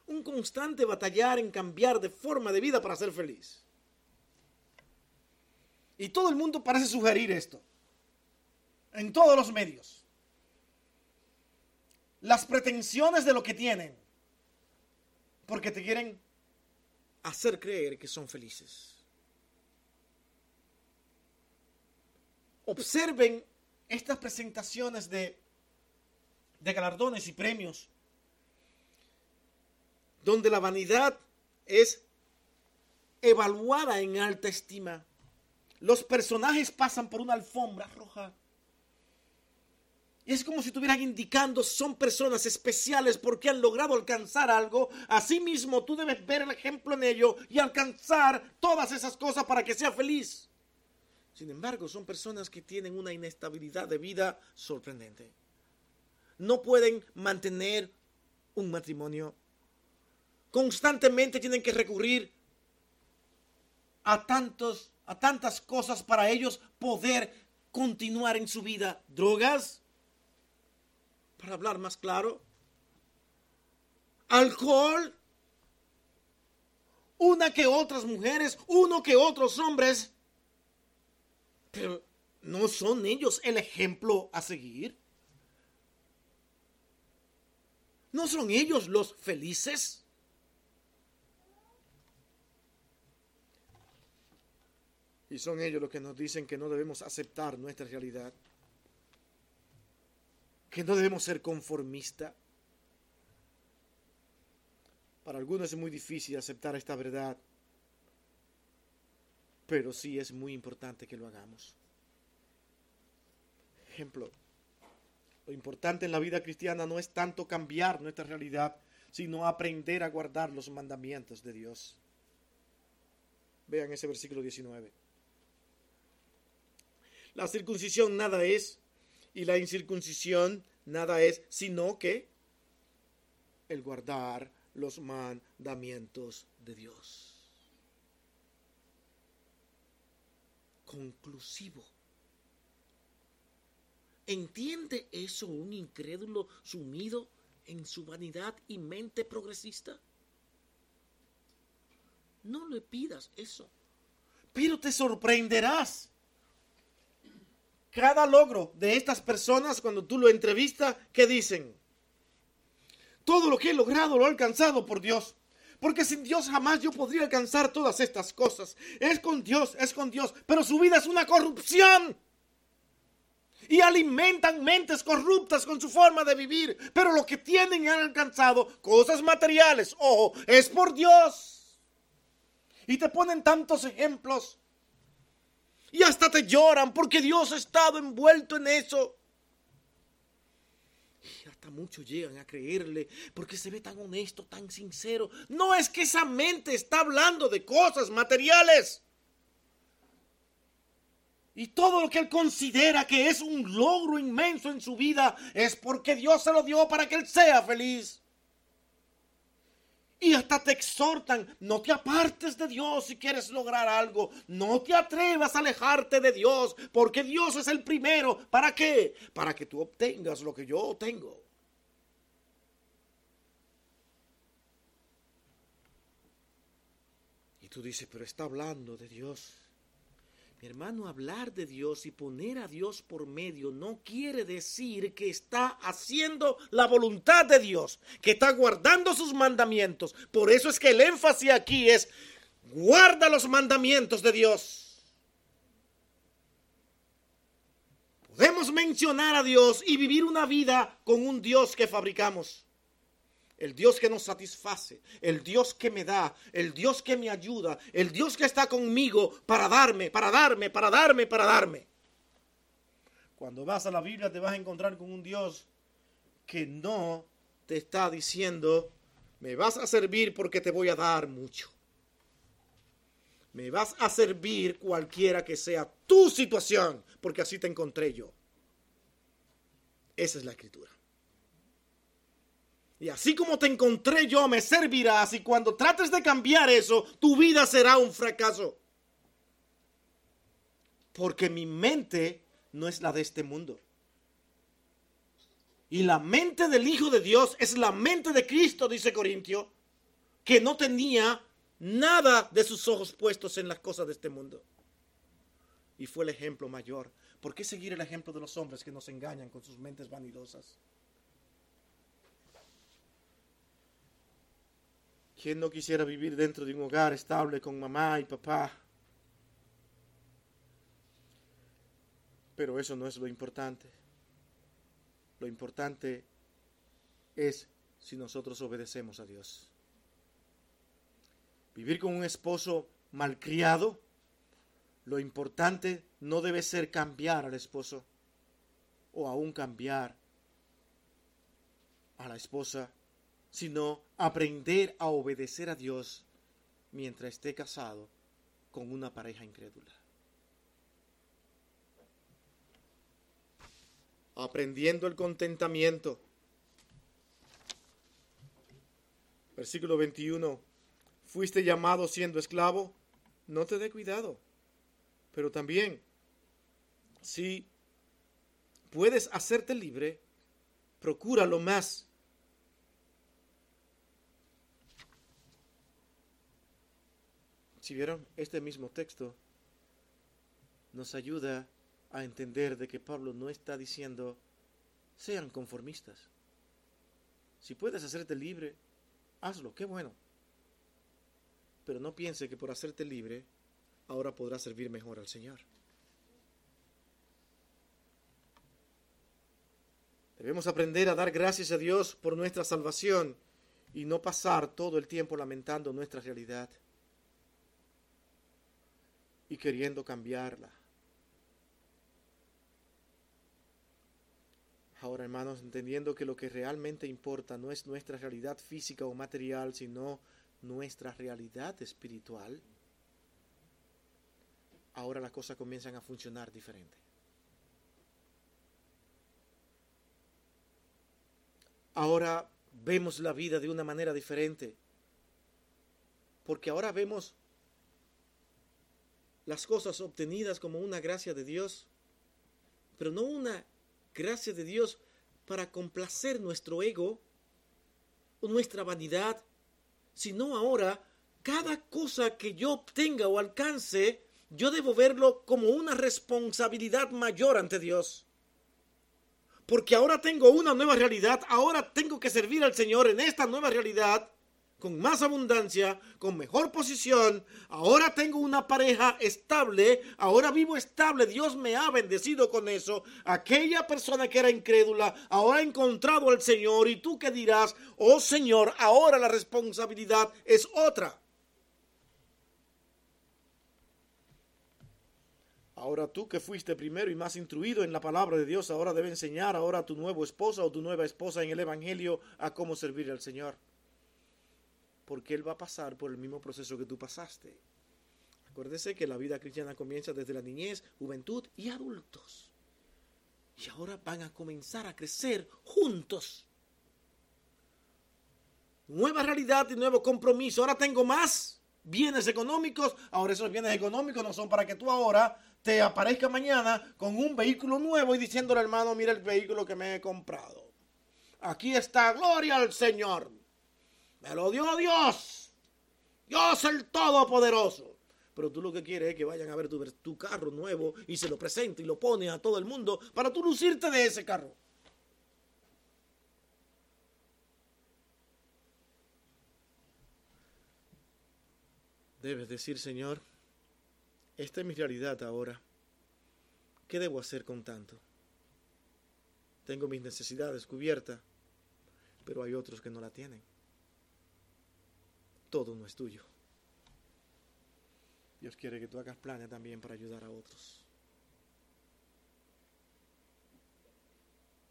Un constante batallar en cambiar de forma de vida para ser feliz. Y todo el mundo parece sugerir esto. En todos los medios. Las pretensiones de lo que tienen. Porque te quieren hacer creer que son felices. Observen estas presentaciones de, de galardones y premios, donde la vanidad es evaluada en alta estima. Los personajes pasan por una alfombra roja y es como si estuvieran indicando, son personas especiales porque han logrado alcanzar algo. Asimismo, tú debes ver el ejemplo en ello y alcanzar todas esas cosas para que sea feliz. Sin embargo, son personas que tienen una inestabilidad de vida sorprendente. No pueden mantener un matrimonio. Constantemente tienen que recurrir a tantos a tantas cosas para ellos poder continuar en su vida. Drogas, para hablar más claro, alcohol, una que otras mujeres, uno que otros hombres, pero ¿no son ellos el ejemplo a seguir? ¿No son ellos los felices? Y son ellos los que nos dicen que no debemos aceptar nuestra realidad que no debemos ser conformistas. Para algunos es muy difícil aceptar esta verdad, pero sí es muy importante que lo hagamos. Ejemplo, lo importante en la vida cristiana no es tanto cambiar nuestra realidad, sino aprender a guardar los mandamientos de Dios. Vean ese versículo 19. La circuncisión nada es y la incircuncisión nada es sino que el guardar los mandamientos de Dios. Conclusivo. ¿Entiende eso un incrédulo sumido en su vanidad y mente progresista? No le pidas eso, pero te sorprenderás cada logro de estas personas cuando tú lo entrevistas, ¿qué dicen? Todo lo que he logrado lo he alcanzado por Dios. Porque sin Dios jamás yo podría alcanzar todas estas cosas. Es con Dios, es con Dios. Pero su vida es una corrupción. Y alimentan mentes corruptas con su forma de vivir. Pero lo que tienen y han alcanzado, cosas materiales, ojo, es por Dios. Y te ponen tantos ejemplos Y hasta te lloran porque Dios ha estado envuelto en eso. Muchos llegan a creerle porque se ve tan honesto, tan sincero. No es que esa mente está hablando de cosas materiales. Y todo lo que él considera que es un logro inmenso en su vida es porque Dios se lo dio para que él sea feliz. Y hasta te exhortan, no te apartes de Dios si quieres lograr algo. No te atrevas a alejarte de Dios, porque Dios es el primero. ¿Para qué? Para que tú obtengas lo que yo tengo. Y tú dices, pero está hablando de Dios. Mi hermano, hablar de Dios y poner a Dios por medio no quiere decir que está haciendo la voluntad de Dios, que está guardando sus mandamientos. Por eso es que el énfasis aquí es, guarda los mandamientos de Dios. Podemos mencionar a Dios y vivir una vida con un Dios que fabricamos el Dios que nos satisface, el Dios que me da, el Dios que me ayuda, el Dios que está conmigo para darme, para darme, para darme, para darme. Cuando vas a la Biblia te vas a encontrar con un Dios que no te está diciendo, me vas a servir porque te voy a dar mucho. Me vas a servir cualquiera que sea tu situación, porque así te encontré yo. Esa es la escritura. Y así como te encontré yo, me servirás y cuando trates de cambiar eso, tu vida será un fracaso. Porque mi mente no es la de este mundo. Y la mente del Hijo de Dios es la mente de Cristo, dice Corintio, que no tenía nada de sus ojos puestos en las cosas de este mundo. Y fue el ejemplo mayor. ¿Por qué seguir el ejemplo de los hombres que nos engañan con sus mentes vanidosas? ¿Quién no quisiera vivir dentro de un hogar estable con mamá y papá? Pero eso no es lo importante. Lo importante es si nosotros obedecemos a Dios. Vivir con un esposo malcriado, lo importante no debe ser cambiar al esposo o aún cambiar a la esposa sino aprender a obedecer a Dios mientras esté casado con una pareja incrédula. Aprendiendo el contentamiento. Versículo 21. Fuiste llamado siendo esclavo, no te dé cuidado. Pero también, si puedes hacerte libre, procura lo más Si vieron, este mismo texto nos ayuda a entender de que Pablo no está diciendo sean conformistas. Si puedes hacerte libre, hazlo, qué bueno. Pero no piense que por hacerte libre, ahora podrás servir mejor al Señor. Debemos aprender a dar gracias a Dios por nuestra salvación y no pasar todo el tiempo lamentando nuestra realidad y queriendo cambiarla. Ahora, hermanos, entendiendo que lo que realmente importa no es nuestra realidad física o material, sino nuestra realidad espiritual, ahora las cosas comienzan a funcionar diferente. Ahora vemos la vida de una manera diferente, porque ahora vemos las cosas obtenidas como una gracia de Dios, pero no una gracia de Dios para complacer nuestro ego o nuestra vanidad, sino ahora cada cosa que yo obtenga o alcance, yo debo verlo como una responsabilidad mayor ante Dios. Porque ahora tengo una nueva realidad, ahora tengo que servir al Señor en esta nueva realidad con más abundancia, con mejor posición, ahora tengo una pareja estable, ahora vivo estable, Dios me ha bendecido con eso. Aquella persona que era incrédula, ahora ha encontrado al Señor y tú que dirás, oh Señor, ahora la responsabilidad es otra. Ahora tú que fuiste primero y más instruido en la palabra de Dios, ahora debe enseñar ahora a tu nuevo esposa o tu nueva esposa en el Evangelio a cómo servir al Señor. Porque Él va a pasar por el mismo proceso que tú pasaste. Acuérdese que la vida cristiana comienza desde la niñez, juventud y adultos. Y ahora van a comenzar a crecer juntos. Nueva realidad y nuevo compromiso. Ahora tengo más bienes económicos. Ahora esos bienes económicos no son para que tú ahora te aparezca mañana con un vehículo nuevo y diciéndole, hermano, mira el vehículo que me he comprado. Aquí está, gloria al Señor. Me lo dio Dios. Dios el Todopoderoso. Pero tú lo que quieres es que vayan a ver tu, carro nuevo y se lo presente y lo pone a todo el mundo para tú lucirte de ese carro. Debes decir, Señor, esta es mi realidad ahora. ¿Qué debo hacer con tanto? Tengo mis necesidades cubiertas, pero hay otros que no la tienen. Todo no es tuyo. Dios quiere que tú hagas planes también para ayudar a otros.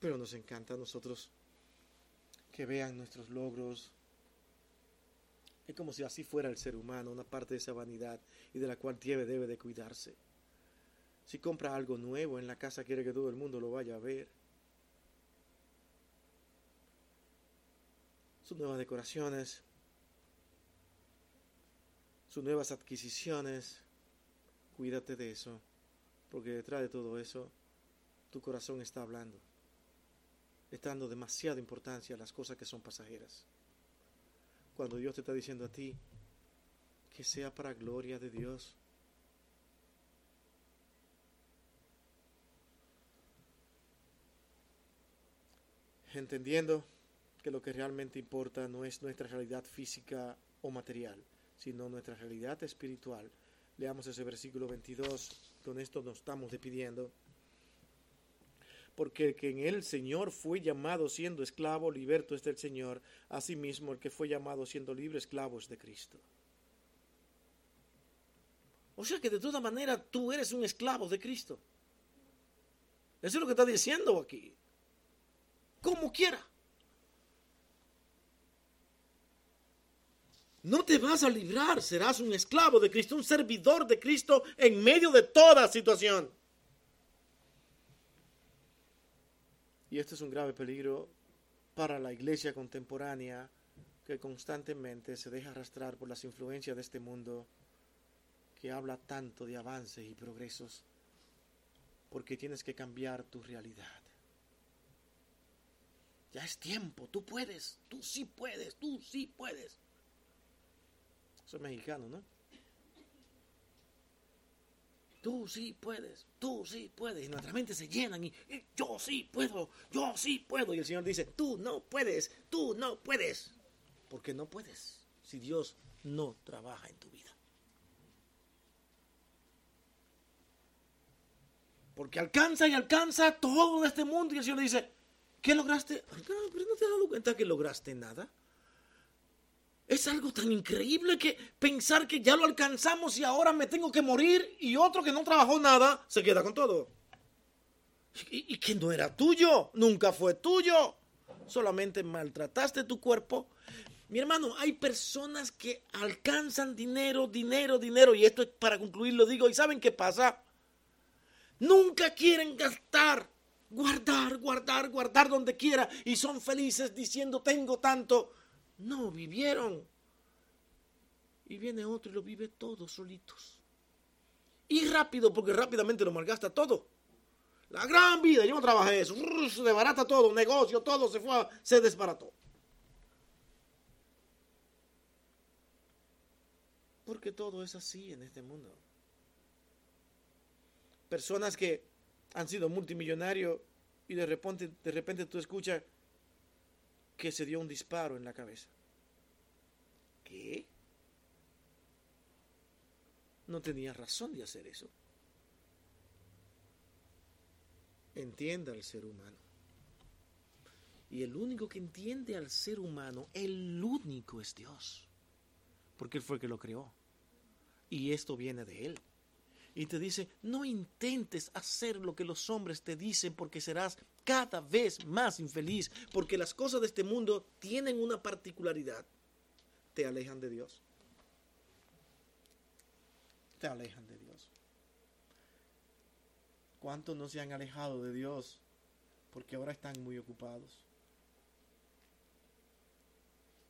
Pero nos encanta a nosotros que vean nuestros logros. Es como si así fuera el ser humano, una parte de esa vanidad y de la cual debe, debe de cuidarse. Si compra algo nuevo en la casa, quiere que todo el mundo lo vaya a ver. Sus nuevas decoraciones, sus nuevas adquisiciones. Cuídate de eso, porque detrás de todo eso, tu corazón está hablando. Está dando demasiada importancia a las cosas que son pasajeras. Cuando Dios te está diciendo a ti, que sea para gloria de Dios. Entendiendo que lo que realmente importa no es nuestra realidad física o material, sino nuestra realidad espiritual. Leamos ese versículo 22, con esto nos estamos despidiendo. Porque el que en el Señor fue llamado siendo esclavo, liberto es del Señor. Asimismo, el que fue llamado siendo libre, esclavo es de Cristo. O sea que de toda manera tú eres un esclavo de Cristo. Eso es lo que está diciendo aquí. Como quiera. No te vas a librar, serás un esclavo de Cristo, un servidor de Cristo en medio de toda situación. Y este es un grave peligro para la iglesia contemporánea que constantemente se deja arrastrar por las influencias de este mundo que habla tanto de avances y progresos, porque tienes que cambiar tu realidad. Ya es tiempo, tú puedes, tú sí puedes, tú sí puedes. Soy mexicano, ¿no? Tú sí puedes, tú sí puedes. Y nuestras mentes se llenan y, yo sí puedo, yo sí puedo. Y el Señor dice, tú no puedes, tú no puedes. Porque no puedes si Dios no trabaja en tu vida. Porque alcanza y alcanza todo este mundo. Y el Señor dice, ¿qué lograste? pero no te has dado cuenta que lograste nada. Es algo tan increíble que pensar que ya lo alcanzamos y ahora me tengo que morir y otro que no trabajó nada se queda con todo. Y, y que no era tuyo, nunca fue tuyo. Solamente maltrataste tu cuerpo. Mi hermano, hay personas que alcanzan dinero, dinero, dinero. Y esto es para concluir, lo digo. ¿Y saben qué pasa? Nunca quieren gastar. Guardar, guardar, guardar donde quiera. Y son felices diciendo tengo tanto. No, vivieron. Y viene otro y lo vive todo solitos. Y rápido, porque rápidamente lo malgasta todo. La gran vida, yo no trabajé eso. Se desbarata todo, negocio, todo se fue, se desbarató. Porque todo es así en este mundo. Personas que han sido multimillonarios y de repente, de repente tú escuchas que se dio un disparo en la cabeza. ¿Qué? No tenía razón de hacer eso. Entienda al ser humano. Y el único que entiende al ser humano, el único es Dios. Porque Él fue el que lo creó. Y esto viene de Él. y te dice, no intentes hacer lo que los hombres te dicen porque serás cada vez más infeliz, porque las cosas de este mundo tienen una particularidad, te alejan de Dios. Te alejan de Dios. ¿Cuántos no se han alejado de Dios porque ahora están muy ocupados?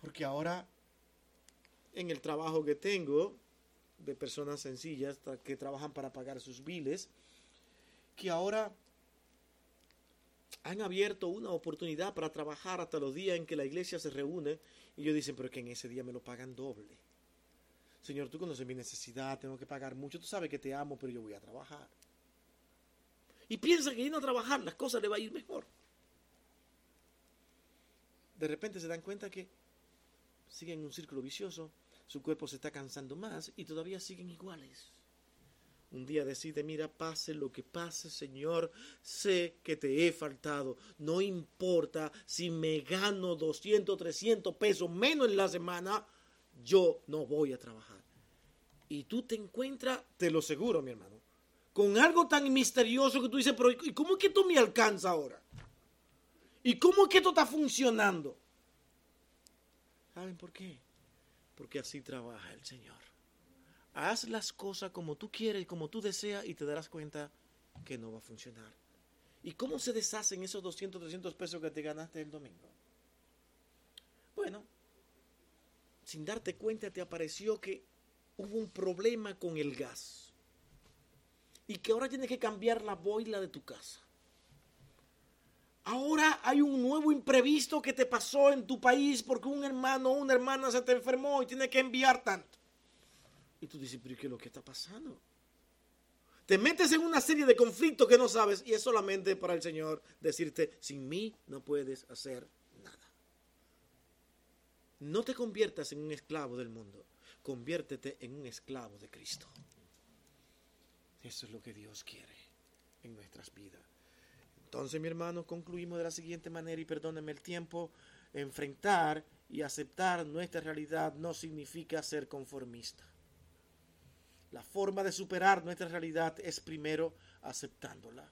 Porque ahora en el trabajo que tengo, de personas sencillas que trabajan para pagar sus biles, que ahora han abierto una oportunidad para trabajar hasta los días en que la iglesia se reúne y ellos dicen, pero es que en ese día me lo pagan doble. Señor, tú conoces mi necesidad, tengo que pagar mucho, tú sabes que te amo, pero yo voy a trabajar. Y piensa que yendo a trabajar las cosas le va a ir mejor. De repente se dan cuenta que siguen un círculo vicioso su cuerpo se está cansando más y todavía siguen iguales. Un día decide, mira, pase lo que pase, Señor, sé que te he faltado. No importa si me gano 200, 300 pesos menos en la semana, yo no voy a trabajar. Y tú te encuentras, te lo seguro, mi hermano, con algo tan misterioso que tú dices, pero ¿y cómo es que esto me alcanza ahora? ¿Y cómo es que esto está funcionando? ¿Saben por qué? porque así trabaja el Señor. Haz las cosas como tú quieres, como tú deseas y te darás cuenta que no va a funcionar. ¿Y cómo se deshacen esos 200, 300 pesos que te ganaste el domingo? Bueno, sin darte cuenta te apareció que hubo un problema con el gas y que ahora tienes que cambiar la boila de tu casa. Ahora hay un nuevo imprevisto que te pasó en tu país porque un hermano o una hermana se te enfermó y tiene que enviar tanto. Y tú dices, pero ¿qué es lo que está pasando? Te metes en una serie de conflictos que no sabes y es solamente para el Señor decirte, sin mí no puedes hacer nada. No te conviertas en un esclavo del mundo, conviértete en un esclavo de Cristo. Eso es lo que Dios quiere en nuestras vidas. Entonces, mi hermano, concluimos de la siguiente manera y perdónenme el tiempo. Enfrentar y aceptar nuestra realidad no significa ser conformista. La forma de superar nuestra realidad es primero aceptándola,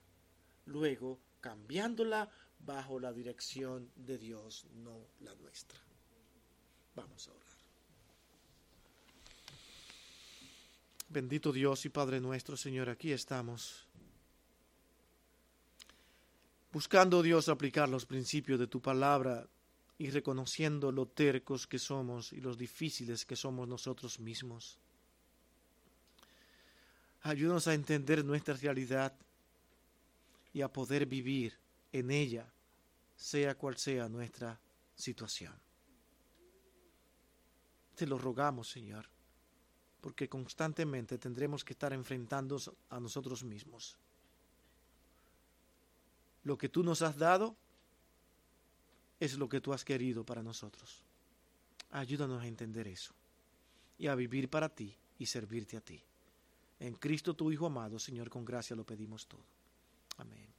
luego cambiándola bajo la dirección de Dios, no la nuestra. Vamos a orar. Bendito Dios y Padre nuestro, Señor, aquí estamos buscando Dios aplicar los principios de tu palabra y reconociendo lo tercos que somos y los difíciles que somos nosotros mismos. Ayúdanos a entender nuestra realidad y a poder vivir en ella, sea cual sea nuestra situación. Te lo rogamos, Señor, porque constantemente tendremos que estar enfrentando a nosotros mismos lo que tú nos has dado es lo que tú has querido para nosotros. Ayúdanos a entender eso y a vivir para ti y servirte a ti. En Cristo tu Hijo amado, Señor, con gracia lo pedimos todo. Amén.